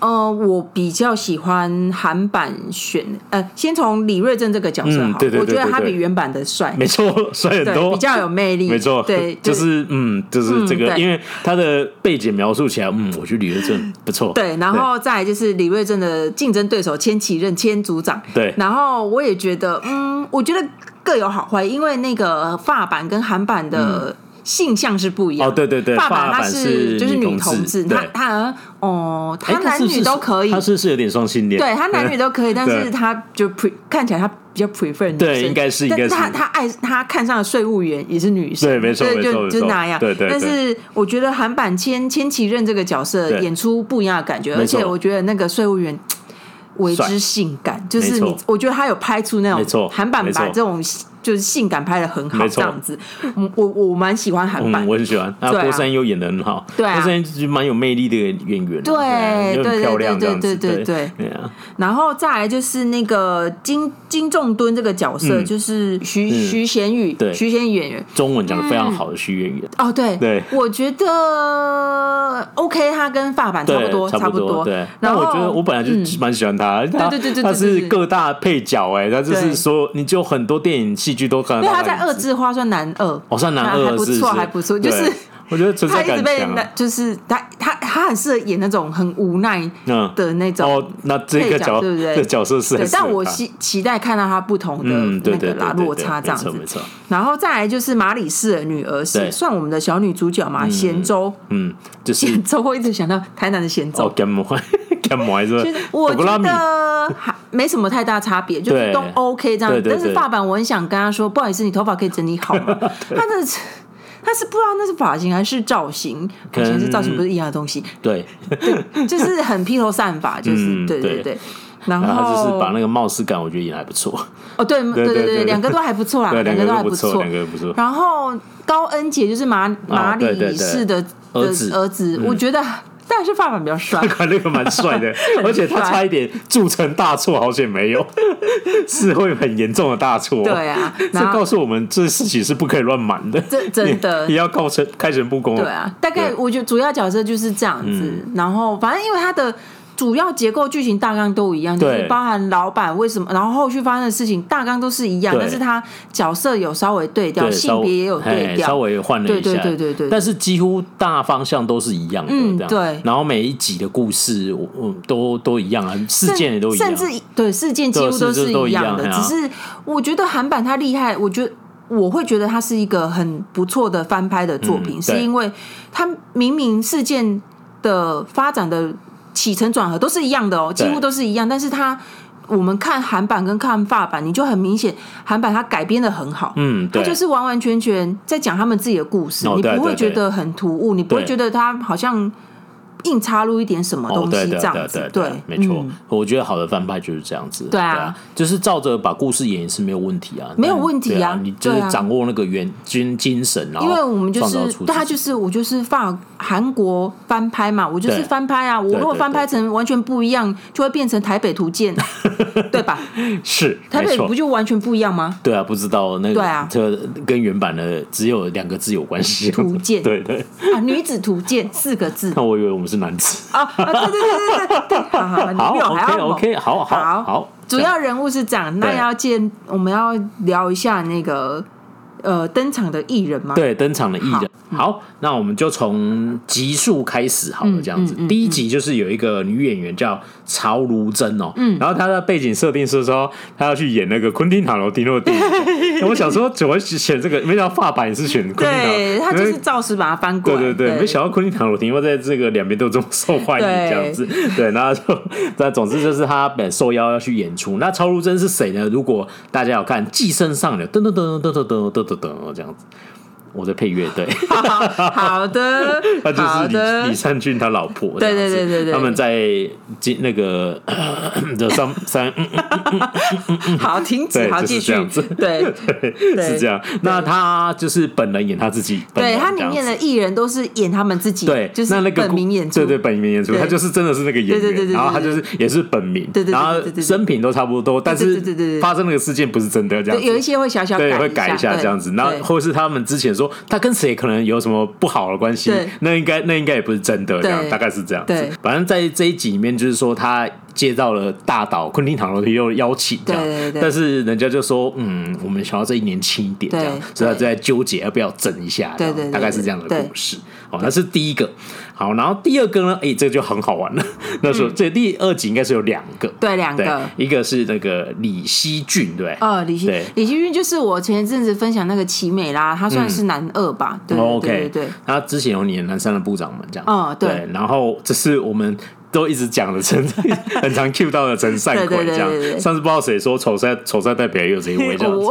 呃，我比较喜欢韩版选，呃，先从李瑞镇这个角色好，我觉得他比原版的帅，没错，帅很多，比较有魅力，没错，对，就是嗯，就是这个，因为他的背景描述起来，嗯，我觉得李瑞镇不错，对，然后再来就是李瑞镇的竞争对手千启任千组长，对，然后我也觉得，嗯，我觉得各有好坏，因为那个法版跟韩版的。性向是不一样。哦，对对对，法版他是就是女同志，他他哦，他男女都可以，他是是有点双性恋，对他男女都可以，但是他就 pre 看起来他比较 prefer 女生，对，应该是应该是，他他爱他看上的税务员也是女生，对，没错没错，就那样，对对。但是我觉得韩版千千启任这个角色演出不一样的感觉，而且我觉得那个税务员为之性感，就是你，我觉得他有拍出那种韩版把这种。就是性感拍的很好，这样子，我我蛮喜欢韩版，我很喜欢。那郭山优演的很好，对，郭山是蛮有魅力的演员，对，对，漂亮，对，对，对，对，然后再来就是那个金金重敦这个角色，就是徐徐贤宇，对，徐贤宇演员，中文讲的非常好的徐演员。哦，对，对，我觉得 OK，他跟发版差不多，差不多。对，然后我觉得我本来就蛮喜欢他，对对对对，他是各大配角，哎，他就是说，你就很多电影戏。剧都看，因为他在二字花算男二，哦，算男二，还不错，还不错。就是我觉得他一直被，就是他他他很适合演那种很无奈的那种。哦，那这个角对不对？这角色是，但我期期待看到他不同的那个啦落差这样子。没错，然后再来就是马里士的女儿是算我们的小女主角嘛，贤周。嗯，就是贤周，我一直想到台南的贤周。我觉得还没什么太大差别，就是都 OK 这样。但是法版我很想跟他说，不好意思，你头发可以整理好吗？他的他是不知道那是发型还是造型，可能是造型不是一样的东西。对，就是很披头散发，就是对对对。然后就是把那个貌似感，我觉得演还不错。哦，对对对对，两个都还不错啦，两个都还不错，两个都不错。然后高恩杰就是马马里士的儿子儿子，我觉得。但是法版比较帅，那个蛮帅的，而且他差一点铸成大错，好险没有，是会很严重的大错。对啊，这告诉我们这事情是不可以乱瞒的，这真的也要告成开诚布公。对啊，大概我觉得主要角色就是这样子，然后反正因为他的。主要结构、剧情大纲都一样，就是包含老板为什么，然后后续发生的事情大纲都是一样，但是他角色有稍微对调，性别也有对调，稍微换了一下，对对对对，但是几乎大方向都是一样的，嗯，对。然后每一集的故事，嗯，都都一样啊，事件也都一样，甚至对事件几乎都是一样的，只是我觉得韩版它厉害，我觉得我会觉得它是一个很不错的翻拍的作品，是因为它明明事件的发展的。起承转合都是一样的哦，几乎都是一样。但是它，我们看韩版跟看法版，你就很明显，韩版它改编的很好，嗯，它就是完完全全在讲他们自己的故事，你不会觉得很突兀，你不会觉得它好像。硬插入一点什么东西这样子，对，没错。我觉得好的翻拍就是这样子，对啊，就是照着把故事演是没有问题啊，没有问题啊。你就是掌握那个原精精神，然后因为我们就是，他就是我就是放韩国翻拍嘛，我就是翻拍啊。我如果翻拍成完全不一样，就会变成台北图鉴，对吧？是台北不就完全不一样吗？对啊，不知道那个，对啊，这跟原版的只有两个字有关系，图鉴，对对啊，女子图鉴四个字。那我以为我们是。男子。啊，对对对对对对，好 好，你比我还要猛。OK，好好。好，主要人物是这样，那要见我们要聊一下那个呃登场的艺人吗？对，登场的艺人。好，好，那我们就从集数开始好了，这样子。嗯嗯嗯、第一集就是有一个女演员叫曹如珍哦，嗯，然后她的背景设定是说她要去演那个昆汀塔罗蒂诺的电影。我想说怎么选这个？没想到发版也是选昆汀塔罗，对，他就是照实把它翻过来。对对对，没想到昆汀塔罗蒂诺在这个两边都这么受欢迎，这样子。对，然后就 那总之就是她本受邀要去演出。那曹如真是谁呢？如果大家要看《寄生上流》，噔噔噔噔噔噔噔噔等等这样子。我在配乐，对，好的，他就是李李善均他老婆，对对对对对，他们在那个的三三，好，停止，好，继续，对对，是这样。那他就是本人演他自己，对他里面的艺人都是演他们自己，对，就是那个本名演出，对对，本名演出，他就是真的是那个演员，然后他就是也是本名，对对，然后生平都差不多，但是发生那个事件不是真的，这样，有一些会小小对会改一下这样子，然后或是他们之前说。他跟谁可能有什么不好的关系？那应该那应该也不是真的，这样大概是这样子。反正在这一集里面，就是说他接到了大岛昆汀塔罗的邀邀请，这样。但是人家就说，嗯，我们想要这一年轻一点，这样，所以他就在纠结要不要整一下，对对，大概是这样的故事。好，那是第一个。好，然后第二个呢？哎，这个就很好玩了。那时候这第二集应该是有两个，对，两个，一个是那个李希俊，对，呃，李熙，李希俊就是我前一阵子分享那个奇美拉，他算是男二吧？对，OK，对，他之前有演男三的部长们这样，嗯，对，然后这是我们。都一直讲的陈，很常 cue 到的陈善奎这样。上次不知道谁说丑帅丑帅代表也有这一位这样子。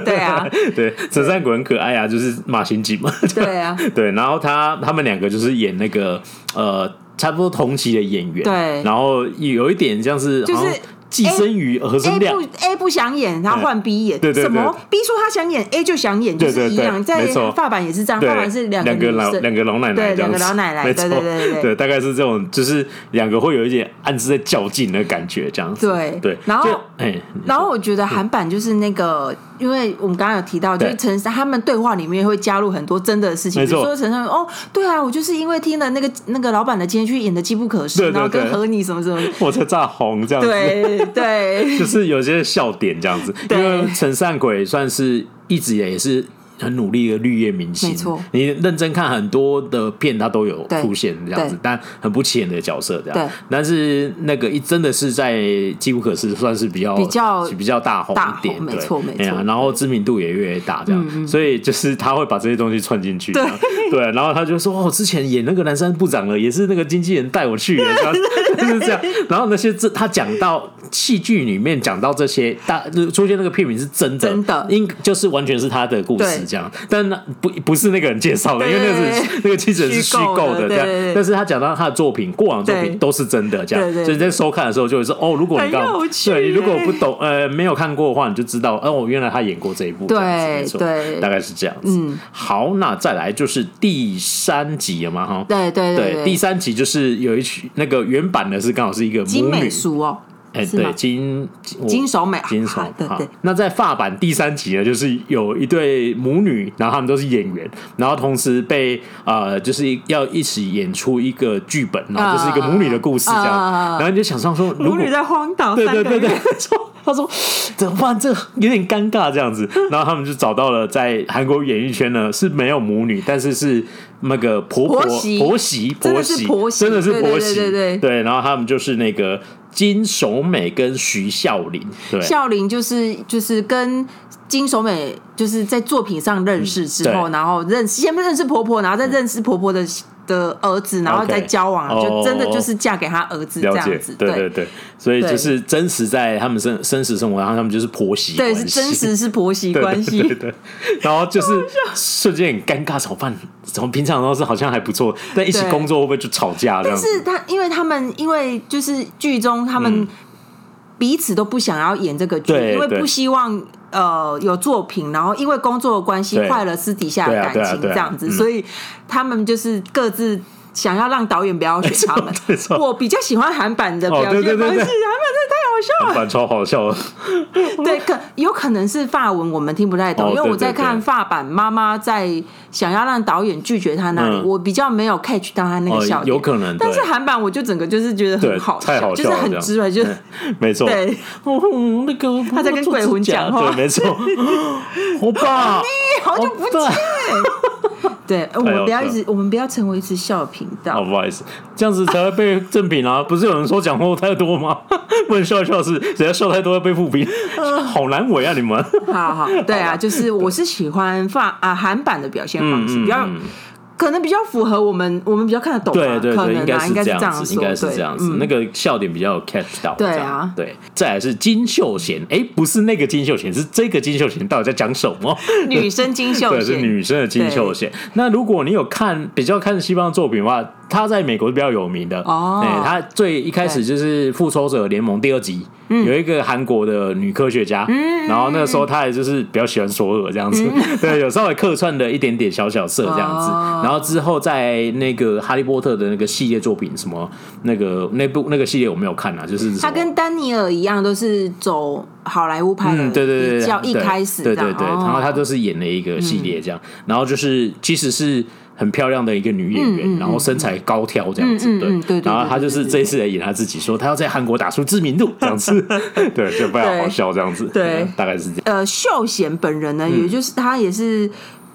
对啊，对，陈善谷很可爱啊，就是马刑警嘛。对啊，对，然后他他们两个就是演那个呃差不多同期的演员。对，然后有一点像是就是。寄生于何生亮 A 不 A 不想演，他换 B 演，对对，什么 B 说他想演 A 就想演，就是一样。在发版也是这样，发版是两个老两个老奶奶，对两个老奶奶，对对对对，大概是这种，就是两个会有一点暗自在较劲的感觉，这样子。对对，然后哎，然后我觉得韩版就是那个。因为我们刚刚有提到，就是陈他们对话里面会加入很多真的事情，比如说陈山哦，对啊，我就是因为听了那个那个老板的监去演的机不可失，然后跟和你什么什么，我才炸红这样子，对对，就是有些笑点这样子，因为陈善鬼算是一直也是。很努力的绿叶明星，没错。你认真看很多的片，他都有出现这样子，但很不起眼的角色这样。但是那个一真的是在《机不可失》算是比较比较比较大红一点，没错没错。然后知名度也越来越大这样，所以就是他会把这些东西串进去。对 对，然后他就说：“哦，之前演那个南山部长了，也是那个经纪人带我去的，就是这样。”然后那些这他讲到戏剧里面讲到这些大出现那个片名是真的，真的，应就是完全是他的故事。这样，但那不不是那个人介绍的，因为那个是那个记者是虚构的，这样。但是他讲到他的作品，过往作品都是真的，这样。所以在收看的时候就会说，哦，如果你刚对，如果不懂呃没有看过的话，你就知道，哦，原来他演过这一部，对对，大概是这样子。嗯，好，那再来就是第三集了嘛，哈，对对对，第三集就是有一曲那个原版的是刚好是一个母女哦。哎，对，金金手美，金守美。对，那在法版第三集呢，就是有一对母女，然后他们都是演员，然后同时被呃，就是要一起演出一个剧本，然后就是一个母女的故事这样。然后你就想象说，母女在荒岛，对对对对，他说怎么办？这有点尴尬这样子。然后他们就找到了在韩国演艺圈呢是没有母女，但是是那个婆婆婆媳婆媳，真的是婆媳，对对对。然后他们就是那个。金守美跟徐孝琳，对，孝琳就是就是跟金守美就是在作品上认识之后，然后认识先不认识婆婆，然后再认识婆婆的的儿子，然后再交往，就真的就是嫁给他儿子这样子。对对对，所以就是真实在他们生生死生活，然后他们就是婆媳，对，是真实是婆媳 关系。对，然后就是瞬间很尴尬，炒饭从平常都是好像还不错，但一起工作会不会就吵架？但是他因为他们因为就是剧中他们彼此都不想要演这个剧，因为不希望。呃，有作品，然后因为工作的关系坏了私底下的感情，这样子，所以他们就是各自想要让导演不要选他们。我比较喜欢韩版的表现方式，韩版真的太好好笑，韩版超好笑了。对，可有可能是法文，我们听不太懂，哦、因为我在看法版，妈妈在想要让导演拒绝他那里，嗯、我比较没有 catch 到他那个笑点，哦、有可能。但是韩版我就整个就是觉得很好笑，太好笑了，就是很直白，就是没错。对，哦，那个他在跟鬼魂讲话，对，没错。欧巴，你好久不见。对，我们不要一直，我们不要成为一次笑频道。好，不好意思，这样子才会被正品啊！不是有人说讲话太多吗？不能笑一笑是，人家笑太多要被负评，好难为啊！你们。好好，对啊，就是我是喜欢放啊韩版的表现方式，比较。可能比较符合我们，我们比较看得懂。对对对，应该是这样子，应该是这样子。那个笑点比较有 catch 到。对啊，对。再来是金秀贤，哎，不是那个金秀贤，是这个金秀贤，到底在讲什么？女生金秀贤，对，是女生的金秀贤。那如果你有看比较看西方作品的话，他在美国是比较有名的。哦。哎，他最一开始就是《复仇者联盟》第二集，有一个韩国的女科学家，然后那个时候她也就是比较喜欢索尔这样子，对，有稍微客串的一点点小小色这样子。然后之后在那个哈利波特的那个系列作品，什么那个那部那个系列我没有看啊，就是他跟丹尼尔一样，都是走好莱坞拍的，对对对，叫一开始，对对对，然后他就是演了一个系列这样，然后就是其实是很漂亮的一个女演员，然后身材高挑这样子，对。对，然后她就是这一次来演她自己，说她要在韩国打出知名度这样子，对，就非常好笑这样子，对，大概是这样。呃，秀贤本人呢，也就是她也是。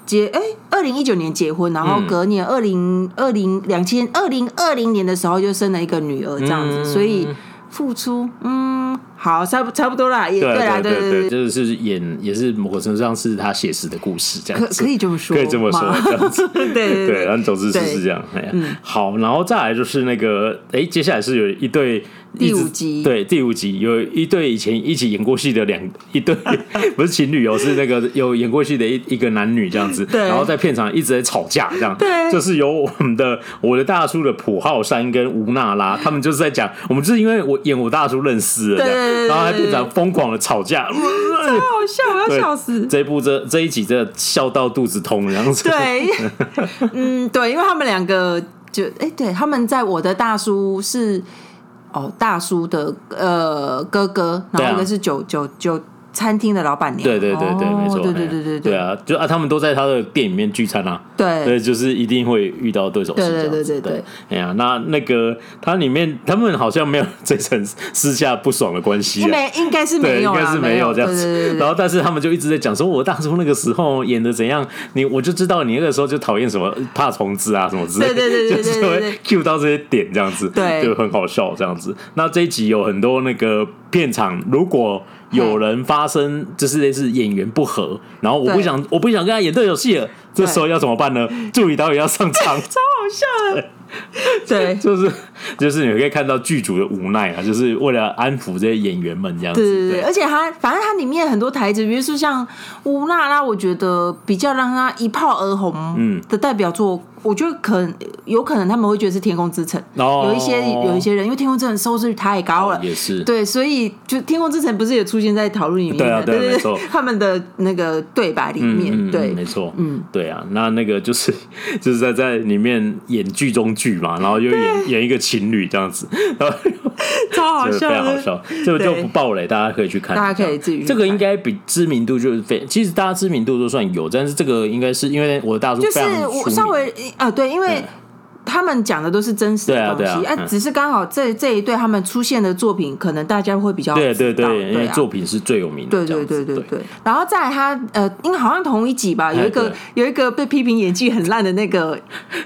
结哎，二零一九年结婚，然后隔年二零二零两千二零二零年的时候就生了一个女儿，这样子，所以付出，嗯，好，差不差不多啦，也对啦，对对对，就是是演也是某个程度上是他写实的故事，这样子，可以这么说，可以这么说，这样子，对对对，然后总之是是这样，哎，好，然后再来就是那个，哎，接下来是有一对。第五集对，第五集有一对以前一起演过戏的两一对 不是情侣哦，是那个有演过戏的一一个男女这样子，对然后在片场一直在吵架这样，对，就是由我们的我的大叔的朴浩山跟吴娜拉，他们就是在讲，我们就是因为我演我大叔认识了这样，然后还队长疯狂的吵架，超好笑，我要笑死。这一部这这一集真的笑到肚子痛这样子，对，嗯，对，因为他们两个就哎，对，他们在我的大叔是。哦，大叔的呃哥哥，然后一个是九九九。餐厅的老板娘，对对对对，没错，对对对对对。啊，就啊，他们都在他的店里面聚餐啊，对，所以，就是一定会遇到对手戏，对对对对对。哎呀，那那个他里面他们好像没有这层私下不爽的关系，没，应该是没有，应该是没有这样子。然后，但是他们就一直在讲说，我大叔那个时候演的怎样，你我就知道你那个时候就讨厌什么怕虫子啊什么之类的，对对对，就是会 cue 到这些点这样子，对，就很好笑这样子。那这一集有很多那个片场，如果。有人发生就是类似演员不和，然后我不想我不想跟他演对手戏了，这时候要怎么办呢？助理导演要上场，超好笑的。对，就是 就是你可以看到剧组的无奈啊，就是为了安抚这些演员们这样子。对对对，而且他反正他里面很多台词，比如说像乌娜拉，我觉得比较让他一炮而红嗯的代表作。我觉得可能有可能他们会觉得是《天空之城》，哦有一些有一些人，因为《天空之城》收视率太高了，也是对，所以就《天空之城》不是也出现在讨论里面？对啊，对，没错，他们的那个对白里面，对，没错，嗯，对啊，那那个就是 就是在在里面演剧中剧嘛，然后又演演一个情侣这样子，然后超好笑，非常好笑，这个就不爆雷，大家可以去看，大家可以自己。这个应该比知名度就是非，其实大家知名度都算有，但是这个应该是因为我的大叔就是我稍微。啊，对，因为他们讲的都是真实的东西，哎，只是刚好这这一对他们出现的作品，可能大家会比较对对对，因为作品是最有名的，对对对对对。然后在他呃，因为好像同一集吧，有一个有一个被批评演技很烂的那个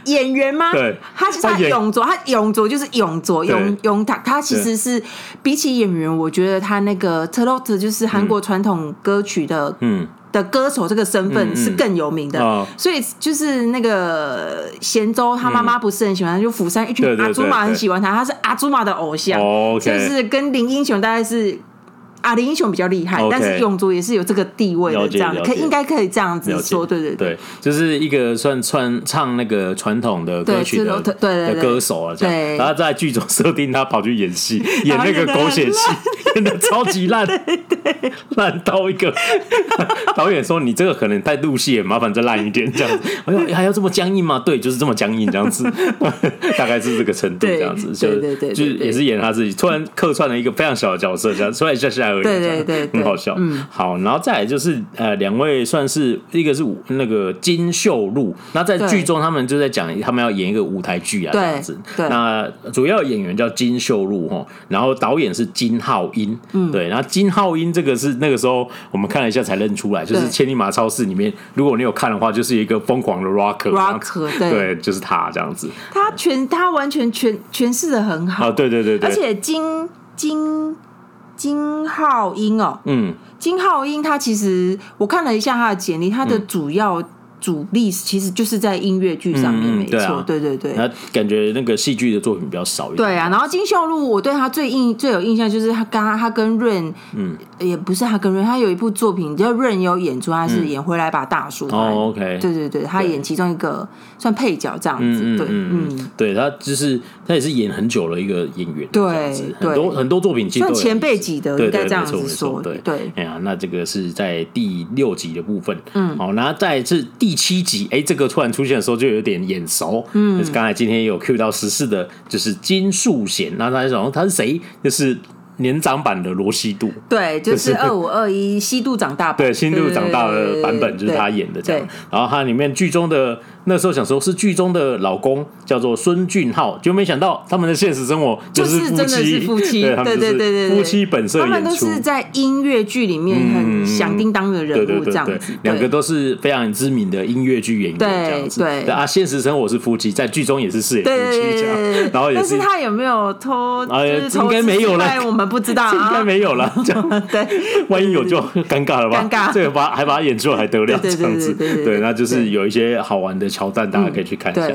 演员吗？对，他是他永卓，他永卓就是永卓永永他，他其实是比起演员，我觉得他那个特洛特就是韩国传统歌曲的嗯。的歌手这个身份是更有名的，所以就是那个贤州他妈妈不是很喜欢他，就釜山一群阿祖玛很喜欢他，他是阿祖玛的偶像，就是跟林英雄大概是阿里英雄比较厉害，但是永卓也是有这个地位的，这样可应该可以这样子说，对对对，就是一个算串唱那个传统的歌曲的的歌手啊，这样，然后在剧中设定他跑去演戏，演那个狗血戏，演的超级烂，烂到一个 导演说，你这个可能太入戏，麻烦再烂一点。这样子，哎呦还要这么僵硬吗？对，就是这么僵硬这样子，大概是这个程度这样子，就就也是演他自己，突然客串了一个非常小的角色，这样突然一下下而已，对对对，很好笑。嗯，好，然后再来就是呃，两位算是一个是那个金秀露，那在剧中他们就在讲他们要演一个舞台剧啊这样子，那主要演员叫金秀露哈，然后导演是金浩英，嗯，对，然后金浩英这个是那个时候我们看了一下才认出来，就是《千里马超市》里面，如果你有看的话，就是一个疯狂的 rocker，rocker，对，就是他这样子，他全他完全全诠释的很好，对对对对，而且金金。金浩英哦，嗯，金浩英他其实我看了一下他的简历，他的主要。主力其实就是在音乐剧上面，没错，对对对。他感觉那个戏剧的作品比较少一点。对啊，然后金秀露，我对他最印最有印象就是他刚刚他跟润，嗯，也不是他跟润，他有一部作品叫润有演出，他是演《回来吧大叔》。哦，OK，对对对，他演其中一个算配角这样子。对，嗯，对他就是他也是演很久了一个演员，对，很多很多作品其实算前辈级的，应该这样子说。对对，哎呀，那这个是在第六集的部分，嗯，好，然后再是第。第七集，哎，这个突然出现的时候就有点眼熟。嗯，就是刚才今天有 cue 到十四的，就是金素贤。那他说他是谁？就是年长版的罗西度。对，就是二五二一西度长大版。对，西度长大的版本就是他演的这样。然后他里面剧中的。那时候想说，是剧中的老公叫做孙俊浩，就没想到他们的现实生活就是夫妻，夫妻，对对对对，夫妻本色演出。他们都是在音乐剧里面很响叮当的人物，这样子。两个都是非常知名的音乐剧演员，这样子。对啊，现实生活是夫妻，在剧中也是饰演夫妻这样。然后也是，但是他有没有偷？哎，应该没有了，我们不知道，应该没有了。这 样对，万一有就尴尬了吧？尴尬，这个把还把他演出来还得了？这样子，对，那就是有一些好玩的桥段，大家可以去。看一下，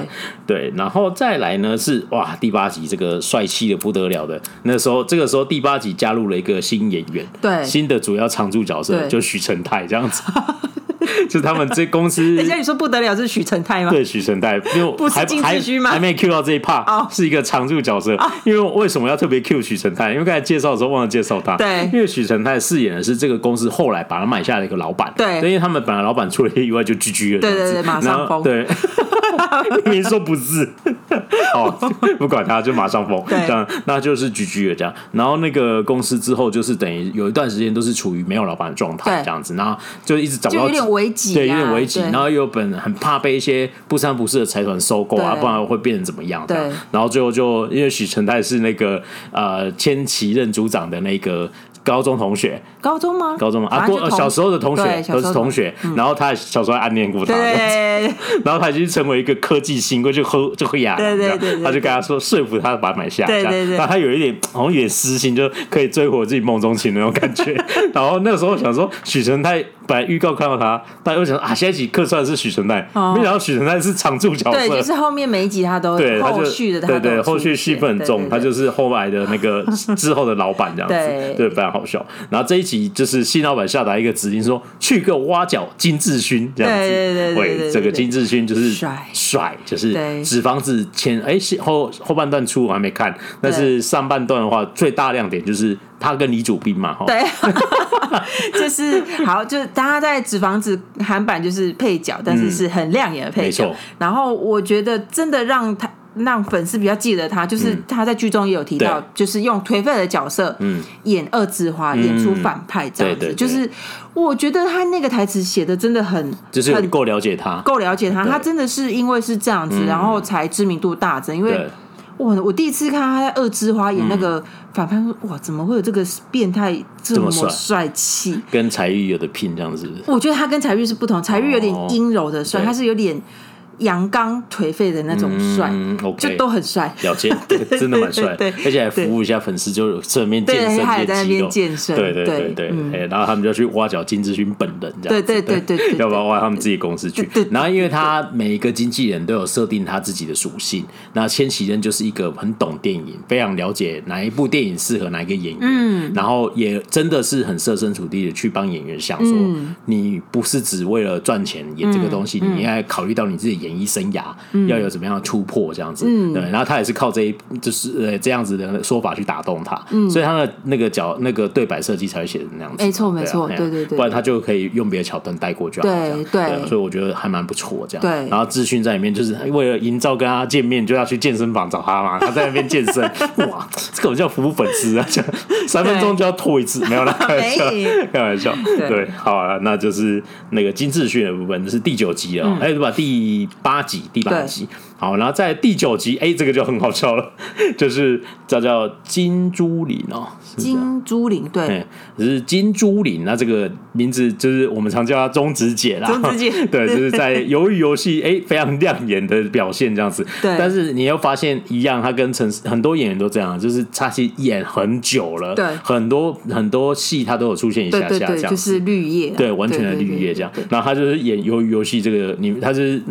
对，然后再来呢是哇，第八集这个帅气的不得了的，那时候这个时候第八集加入了一个新演员，对，新的主要常驻角色就许成泰这样子。就是他们这公司，等一下你说不得了是许成泰吗？对，许成泰，因为不还还还没 Q 到这一 part，是一个常驻角色。因为为什么要特别 Q 许成泰？因为刚才介绍的时候忘了介绍他。对，因为许成泰饰演的是这个公司后来把他买下的一个老板。对，因为他们本来老板出了意外就 GG 了。对对对，马上疯。对，明明说不是，哦，不管他，就马上疯。这样，那就是 GG 了。这样，然后那个公司之后就是等于有一段时间都是处于没有老板的状态，这样子，然后就一直找不到。危急，对，有点危急，然后又本很怕被一些不三不四的财团收购啊，不然会变成怎么样？对，然后最后就因为许承泰是那个呃千奇任组长的那个。高中同学，高中吗？高中吗？啊，过小时候的同学都是同学，然后他小时候还暗恋过他，然后他已经成为一个科技新贵，就喝就喝哑，对对对，他就跟他说说服他把他买下，对对对，然后他有一点好像有点私心，就可以追回自己梦中情那种感觉。然后那个时候想说许承泰，本来预告看到他，大家又想啊，下一集客串是许成泰，没想到许成奈是常驻角色，对，就是后面每一集他都对后续的，对对，后续戏份很重，他就是后来的那个 之后的老板这样子，对，非常。好笑，然后这一集就是新老板下达一个指令，说去个挖角金志勋这样子。对对对，对，对，这个金志勋就是帅。帅，就是纸房子前哎后后半段出我还没看，但是上半段的话最大亮点就是他跟李主斌嘛，哈，对，就是好，就大家在纸房子韩版就是配角，但是是很亮眼的配角。然后我觉得真的让他。让粉丝比较记得他，就是他在剧中也有提到，就是用颓废的角色演二之花，演出反派这样子。就是我觉得他那个台词写的真的很，就是够了解他，够了解他。他真的是因为是这样子，然后才知名度大增。因为我我第一次看他在二之花演那个反派，哇，怎么会有这个变态这么帅气？跟才玉有的拼这样子。我觉得他跟才玉是不同，才玉有点阴柔的帅，他是有点。阳刚颓废的那种帅，嗯 okay, 就都很帅，了解，真的蛮帅，对。而且还服务一下粉丝，就顺便健身练肌肉，对对对对，哎然后他们就去挖角金志勋本人，这样，对对对。对，要不要挖他们自己公司去？然后因为他每一个经纪人都有设定他自己的属性，那千禧人就是一个很懂电影，非常了解哪一部电影适合哪一个演员，嗯。然后也真的是很设身处地的去帮演员想说，你不是只为了赚钱演这个东西，你应该考虑到你自己演艺生涯要有怎么样的突破这样子，对，然后他也是靠这一就是呃这样子的说法去打动他，所以他的那个角那个对白设计才会写成那样子，没错没错，对对对，不然他就可以用别的桥段带过去好，对对，所以我觉得还蛮不错这样，对，然后智勋在里面就是为了营造跟他见面就要去健身房找他嘛，他在那边健身，哇，这个叫服务粉丝啊，这样。三分钟就要脱一次，没有啦，开玩笑，开玩笑，对，好啊，那就是那个金智勋的部分是第九集了，哎，对吧？第八集，第八集。好，然后在第九集，哎，这个就很好笑了，就是叫叫金珠林哦，金珠林，对，是金珠林，那这个名字就是我们常叫她中子姐啦，中子姐，对，就是在鱿鱼游戏，哎，非常亮眼的表现这样子，对。但是你又发现一样，他跟陈很多演员都这样，就是他其实演很久了，对，很多很多戏他都有出现一下下这样，就是绿叶，对，完全的绿叶这样。然后他就是演鱿鱼游戏这个，你他是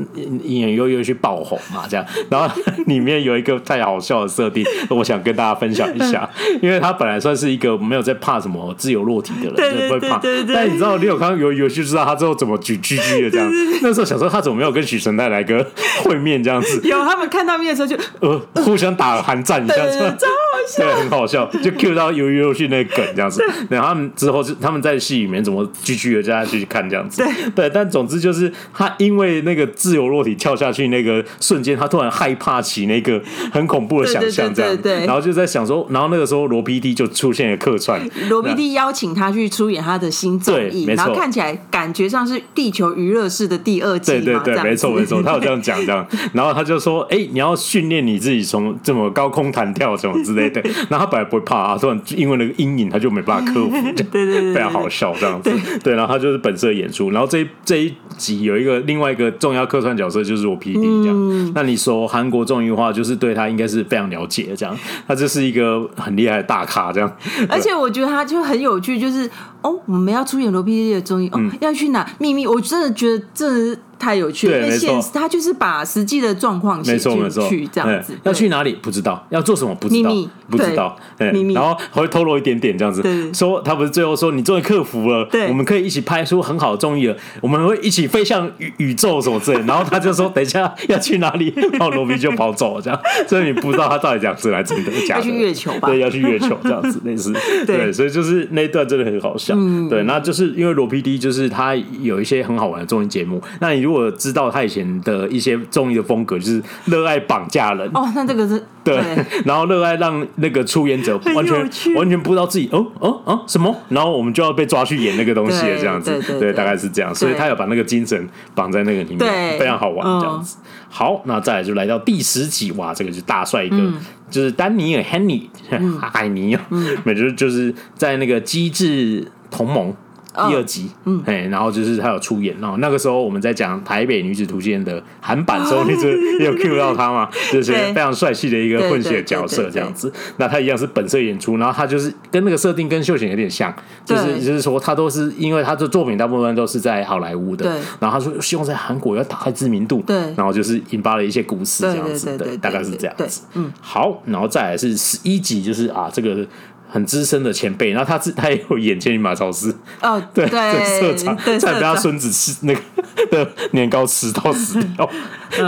演鱿鱼游戏爆红嘛。这样，然后 里面有一个太好笑的设定，我想跟大家分享一下。因为他本来算是一个没有在怕什么自由落体的人，对不会怕。但你知道，李永康有有就知道他之后怎么举 GG 的这样。那时候小时候他怎么没有跟许承泰来个 会面这样子？有，他们看到面的时候就呃互相打寒战一下，笑，对，很好笑，就 Q 到鱿鱼游戏那个梗这样子。然后他们之后就他们在戏里面怎么 GG 的，叫他去看这样子。对，但总之就是他因为那个自由落体跳下去那个瞬间。他突然害怕起那个很恐怖的想象，这样对，然后就在想说，然后那个时候罗 PD 就出现了客串，罗 PD 邀请他去出演他的新综艺，然后看起来感觉上是地球娱乐室的第二季，对对对，没错没错，他有这样讲这样，然后他就说，哎，你要训练你自己从这么高空弹跳什么之类的，然后他本来不会怕啊，突然因为那个阴影，他就没办法克服，对对对，非常好笑这样子，对，然后他就是本色演出，然后这这一集有一个另外一个重要客串角色就是我 PD 这样，那你说韩国综艺话就是对他应该是非常了解的，这样，他这是一个很厉害的大咖，这样。而且我觉得他就很有趣，就是哦，我们要出演罗 PD 的综艺，哦，要去哪秘密？我真的觉得这。太有趣了，因为现实他就是把实际的状况写进去，这样子。要去哪里不知道，要做什么不知道，不知道，秘密。然后还会透露一点点这样子，说他不是最后说你终于克服了，我们可以一起拍出很好的综艺了，我们会一起飞向宇宇宙什么之类。然后他就说等一下要去哪里，然后罗宾就跑走了，这样。所以你不知道他到底讲真还是假的。要去月球吧？对，要去月球这样子类似。对，所以就是那一段真的很好笑。对，那就是因为罗 PD 就是他有一些很好玩的综艺节目，那你如果知道他以前的一些综艺的风格，就是热爱绑架人哦，那这个是对，然后热爱让那个出演者完全完全不知道自己哦哦哦什么，然后我们就要被抓去演那个东西了，这样子，对，大概是这样，所以他有把那个精神绑在那个里面，非常好玩这样子。好，那再来就来到第十集，哇，这个是大帅哥，就是丹尼尔·汉尼，海尼啊，也就是就是在那个机智同盟。第二集，嗯，哎，然后就是他有出演，然后那个时候我们在讲《台北女子图鉴》的韩版时候，你也有 cue 到他嘛，就是非常帅气的一个混血角色这样子。那他一样是本色演出，然后他就是跟那个设定跟秀贤有点像，就是就是说他都是因为他的作品大部分都是在好莱坞的，然后他说希望在韩国要打开知名度，对，然后就是引发了一些故事这样子，对，大概是这样子。嗯，好，然后再来是十一集，就是啊这个。很资深的前辈，然后他自他也有演《千里马超市》哦，对 对，社长再被他孙子吃那个的年糕吃到死掉。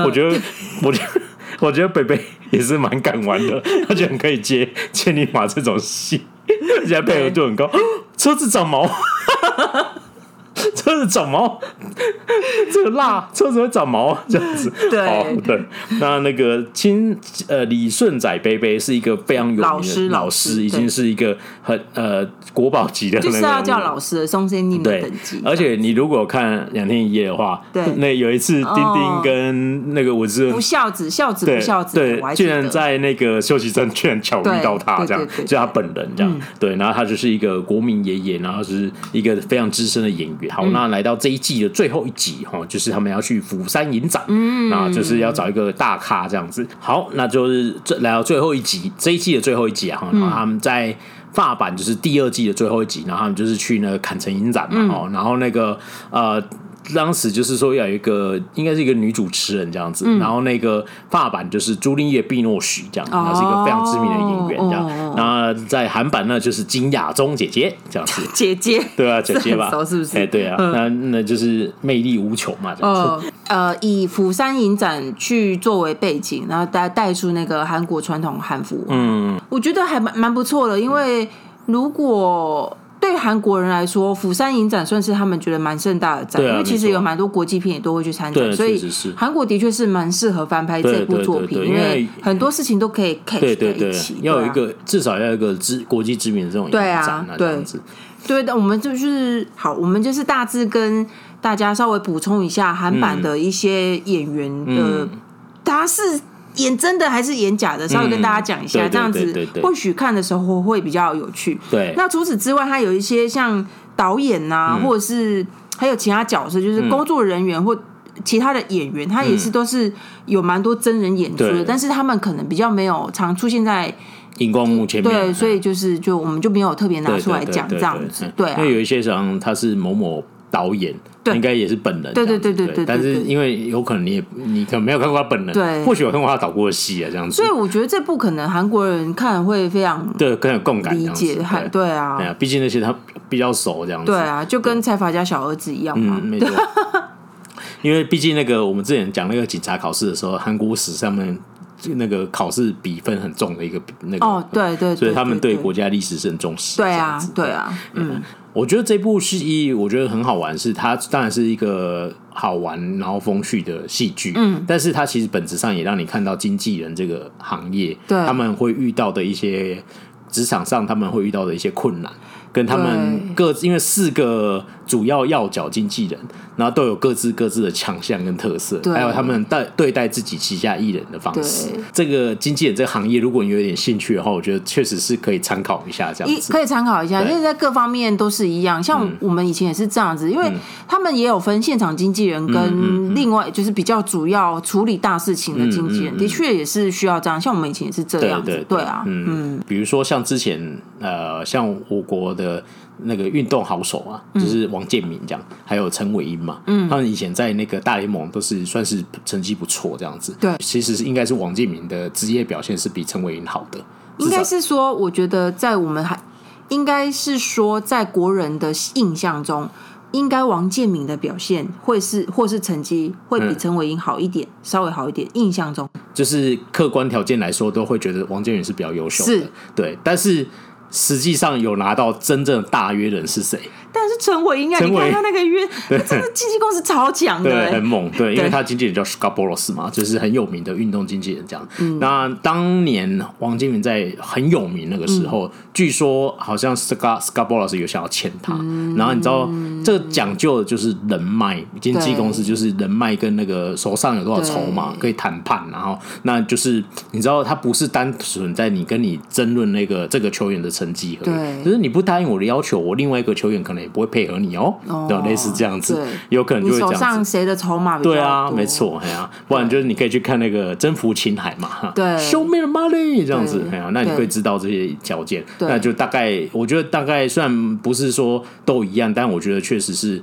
我觉得，我觉得，我觉得北北也是蛮敢玩的，他居然可以接《千里马》这种戏，而且配合度很高，车子长毛。车子长毛，这个蜡？车子会长毛这样子。对。对，那那个亲呃李顺仔杯杯是一个非常有名的老师，老师已经是一个很呃国宝级的，就是要叫老师的松仙妮的等级。而且你如果看两天一夜的话，对，那有一次丁丁跟那个我是不孝子，孝子不孝子，对，居然在那个休息站居然巧遇到他，这样就他本人这样，对，然后他就是一个国民爷爷，然后是一个非常资深的演员。好，那那来到这一季的最后一集哈，就是他们要去釜山影展，嗯，那就是要找一个大咖这样子。好，那就是这来到最后一集，这一季的最后一集啊，然后他们在发版就是第二季的最后一集，然后他们就是去那个坎城影展嘛，哦，然后那个呃。当时就是说要有一个，应该是一个女主持人这样子，嗯、然后那个法版就是朱丽叶·碧诺许这样，她、哦、是一个非常知名的演员这样。那、哦、在韩版呢，就是金雅中姐姐这样子，姐姐对啊，姐姐吧，是不是？哎，对啊，嗯、那那就是魅力无穷嘛。这样子呃，呃，以釜山影展去作为背景，然后带带出那个韩国传统韩服，嗯，我觉得还蛮蛮不错的，因为如果。对韩国人来说，釜山影展算是他们觉得蛮盛大的展，啊、因为其实有蛮多国际片也都会去参展，所以韩国的确是蛮适合翻拍这部作品，因为很多事情都可以 catch 在一起。对对对，要有一个至少要有一个知国际知名的这种影展啊，这样子。对的，我们就是好，我们就是大致跟大家稍微补充一下韩版的一些演员的，他是。演真的还是演假的？稍微跟大家讲一下，这样子或许看的时候会比较有趣。对，那除此之外，它有一些像导演呐，或者是还有其他角色，就是工作人员或其他的演员，他也是都是有蛮多真人演出的，但是他们可能比较没有常出现在荧光幕前面。对，所以就是就我们就没有特别拿出来讲这样子。对，因为有一些像他是某某。导演应该也是本人，对对对对对。但是因为有可能你也你可能没有看过他本人，对，或许有看过他导过的戏啊，这样子。所以我觉得这部可能韩国人看会非常对，更有共感，理解，对啊，对啊，毕竟那些他比较熟，这样子。对啊，就跟财阀家小儿子一样嘛，没错。因为毕竟那个我们之前讲那个警察考试的时候，韩国史上面那个考试比分很重的一个那个哦，对对，所以他们对国家历史是很重视。对啊，对啊，嗯。我觉得这部戏，我觉得很好玩，是它当然是一个好玩然后风趣的戏剧，嗯，但是它其实本质上也让你看到经纪人这个行业，对，他们会遇到的一些职场上他们会遇到的一些困难。跟他们各自，因为四个主要要角经纪人，然后都有各自各自的强项跟特色，还有他们待对待自己旗下艺人的方式。这个经纪人这个行业，如果你有点兴趣的话，我觉得确实是可以参考一下这样子。可以参考一下，因为在各方面都是一样。像我们以前也是这样子，因为他们也有分现场经纪人跟另外就是比较主要处理大事情的经纪人，的确也是需要这样。像我们以前也是这样子，对啊，嗯，比如说像之前呃，像我国的。的那个运动好手啊，就是王建民这样，还有陈伟英嘛，嗯，他们以前在那个大联盟都是算是成绩不错这样子。对，其实是应该是王建民的职业表现是比陈伟英好的。应该是说，我觉得在我们还应该是说，在国人的印象中，应该王建民的表现会是或是成绩会比陈伟英好一点，稍微好一点。印象中，就是客观条件来说，都会觉得王建民是比较优秀的，对，但是。实际上有拿到真正的大约人是谁？但是陈伟应该，你看他那个约，他真的经纪公司超强的，对，很猛，对，因为他经纪人叫 Scarboroughs 嘛，就是很有名的运动经纪人这样。那当年王金明在很有名那个时候，据说好像 Scar Scarboroughs 有想要签他，然后你知道这个讲究的就是人脉，经纪公司就是人脉跟那个手上有多少筹码可以谈判，然后那就是你知道他不是单纯在你跟你争论那个这个球员的成绩，对，就是你不答应我的要求，我另外一个球员可能。也不会配合你哦，对，类似这样子，有可能就会这样子。手上谁的筹码？对啊，没错，哎呀，不然就是你可以去看那个征服青海嘛，哈，对，Show me the money 这样子，哎呀，那你会知道这些条件，那就大概，我觉得大概虽然不是说都一样，但我觉得确实是，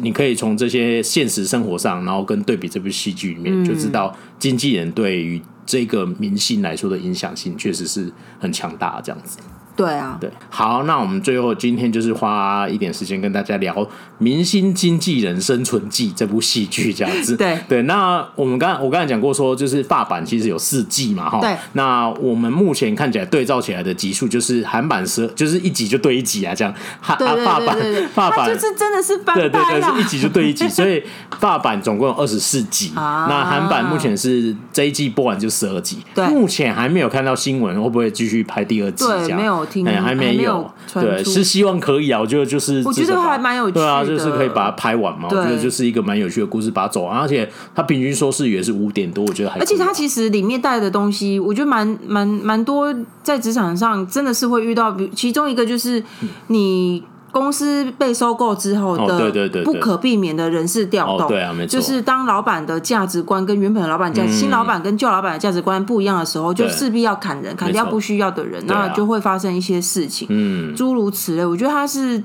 你可以从这些现实生活上，然后跟对比这部戏剧里面，就知道经纪人对于这个明星来说的影响性确实是很强大，这样子。对啊，对，好，那我们最后今天就是花一点时间跟大家聊《明星经纪人生存记》这部戏剧，这样子。对对，那我们刚我刚才讲过说，就是法版其实有四季嘛，哈。对。那我们目前看起来对照起来的集数，就是韩版是就是一集就对一集啊，这样。哈，法版法版就是真的是翻对对对，是一集就对一集，所以法版总共有二十四集。啊。那韩版目前是这一季播完就十二集。对。目前还没有看到新闻，会不会继续拍第二季？对，没有。哎，还没有，对，是希望可以啊。我觉得就是，我觉得还蛮有趣的，对啊，就是可以把它拍完嘛。我觉得就是一个蛮有趣的故事，把它走完，而且它平均收视也是五点多，我觉得还。而且它其实里面带的东西，我觉得蛮蛮蛮多，在职场上真的是会遇到。比其中一个就是你公司被收购之后的不可避免的人事调动，对啊，没错，就是当老板的价值观跟原本的老板价、新老板跟旧老板的价值观不一样的时候，就势必要砍人，砍掉不需要的人，那就会发生一些事情，嗯，诸如此类。我觉得他是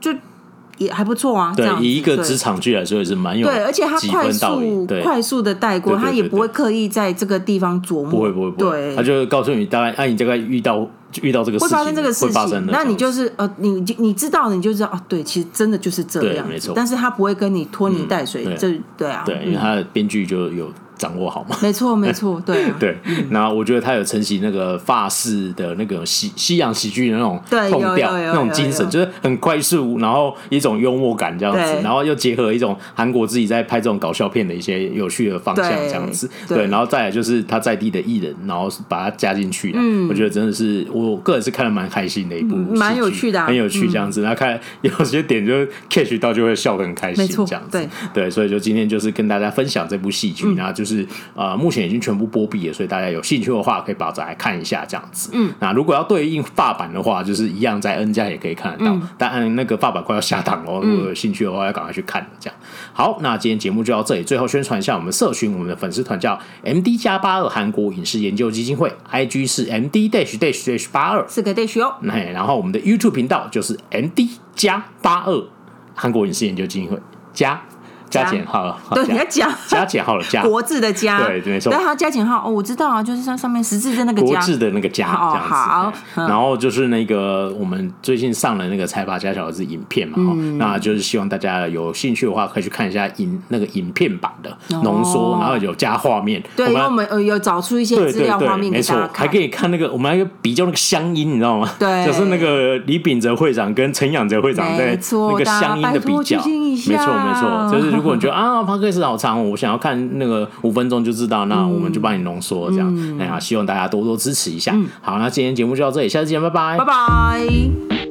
就。也还不错啊，对，以一个职场剧来说也是蛮有，对，而且他快速快速的带过，他也不会刻意在这个地方琢磨，不会不会，不会，他就告诉你大概，哎，你大概遇到遇到这个事情，会发生这个事情，那你就是呃，你你知道，你就知道啊，对，其实真的就是这样，没错，但是他不会跟你拖泥带水，这对啊，对，因为他的编剧就有。掌握好吗？没错，没错，对、啊、对。那我觉得他有承袭那个法式的那个西西洋喜剧的那种 tone 调，那种精神，就是很快速，然后一种幽默感这样子，然后又结合一种韩国自己在拍这种搞笑片的一些有趣的方向这样子。对，对然后再来就是他在地的艺人，然后把他加进去。嗯，我觉得真的是我个人是看的蛮开心的一部，蛮有趣的、啊，很有趣这样子。然后看有些点就 catch 到，就会笑得很开心，这样子。对对，所以就今天就是跟大家分享这部戏剧，然后就是啊目。目前已经全部播毕了，所以大家有兴趣的话，可以把它来看一下这样子。嗯，那如果要对应法版的话，就是一样在 N 家也可以看得到，嗯、但那个法版快要下档哦。如果有兴趣的话，要赶快去看。这样好，那今天节目就到这里。最后宣传一下我们社群，我们的粉丝团叫 M D 加八二韩国影视研究基金会，I G 是 M D dash dash dash 八二四个 dash 哦。然后我们的 YouTube 频道就是 M D 加八二韩国影视研究基金会加。加减号了，对，你要加加减号了，加 国字的加，对，没错。但它加减号哦，我知道啊，就是上上面十字的那个国字的那个加，这样子。好，然后就是那个我们最近上了那个财阀家小儿子影片嘛，那就是希望大家有兴趣的话，可以去看一下影那个影片版的浓缩，然后有加画面。对，因为我们呃有找出一些资料画面，没错，还可以看那个我们还比较那个乡音，你知道吗？对，就是那个李秉哲会长跟陈养哲会长在那个乡音的比较，没错没错，就是如果你觉得啊。这是好长，我想要看那个五分钟就知道，那我们就帮你浓缩这样。哎呀，希望大家多多支持一下。好，那今天节目就到这里，下次见，拜拜，拜拜。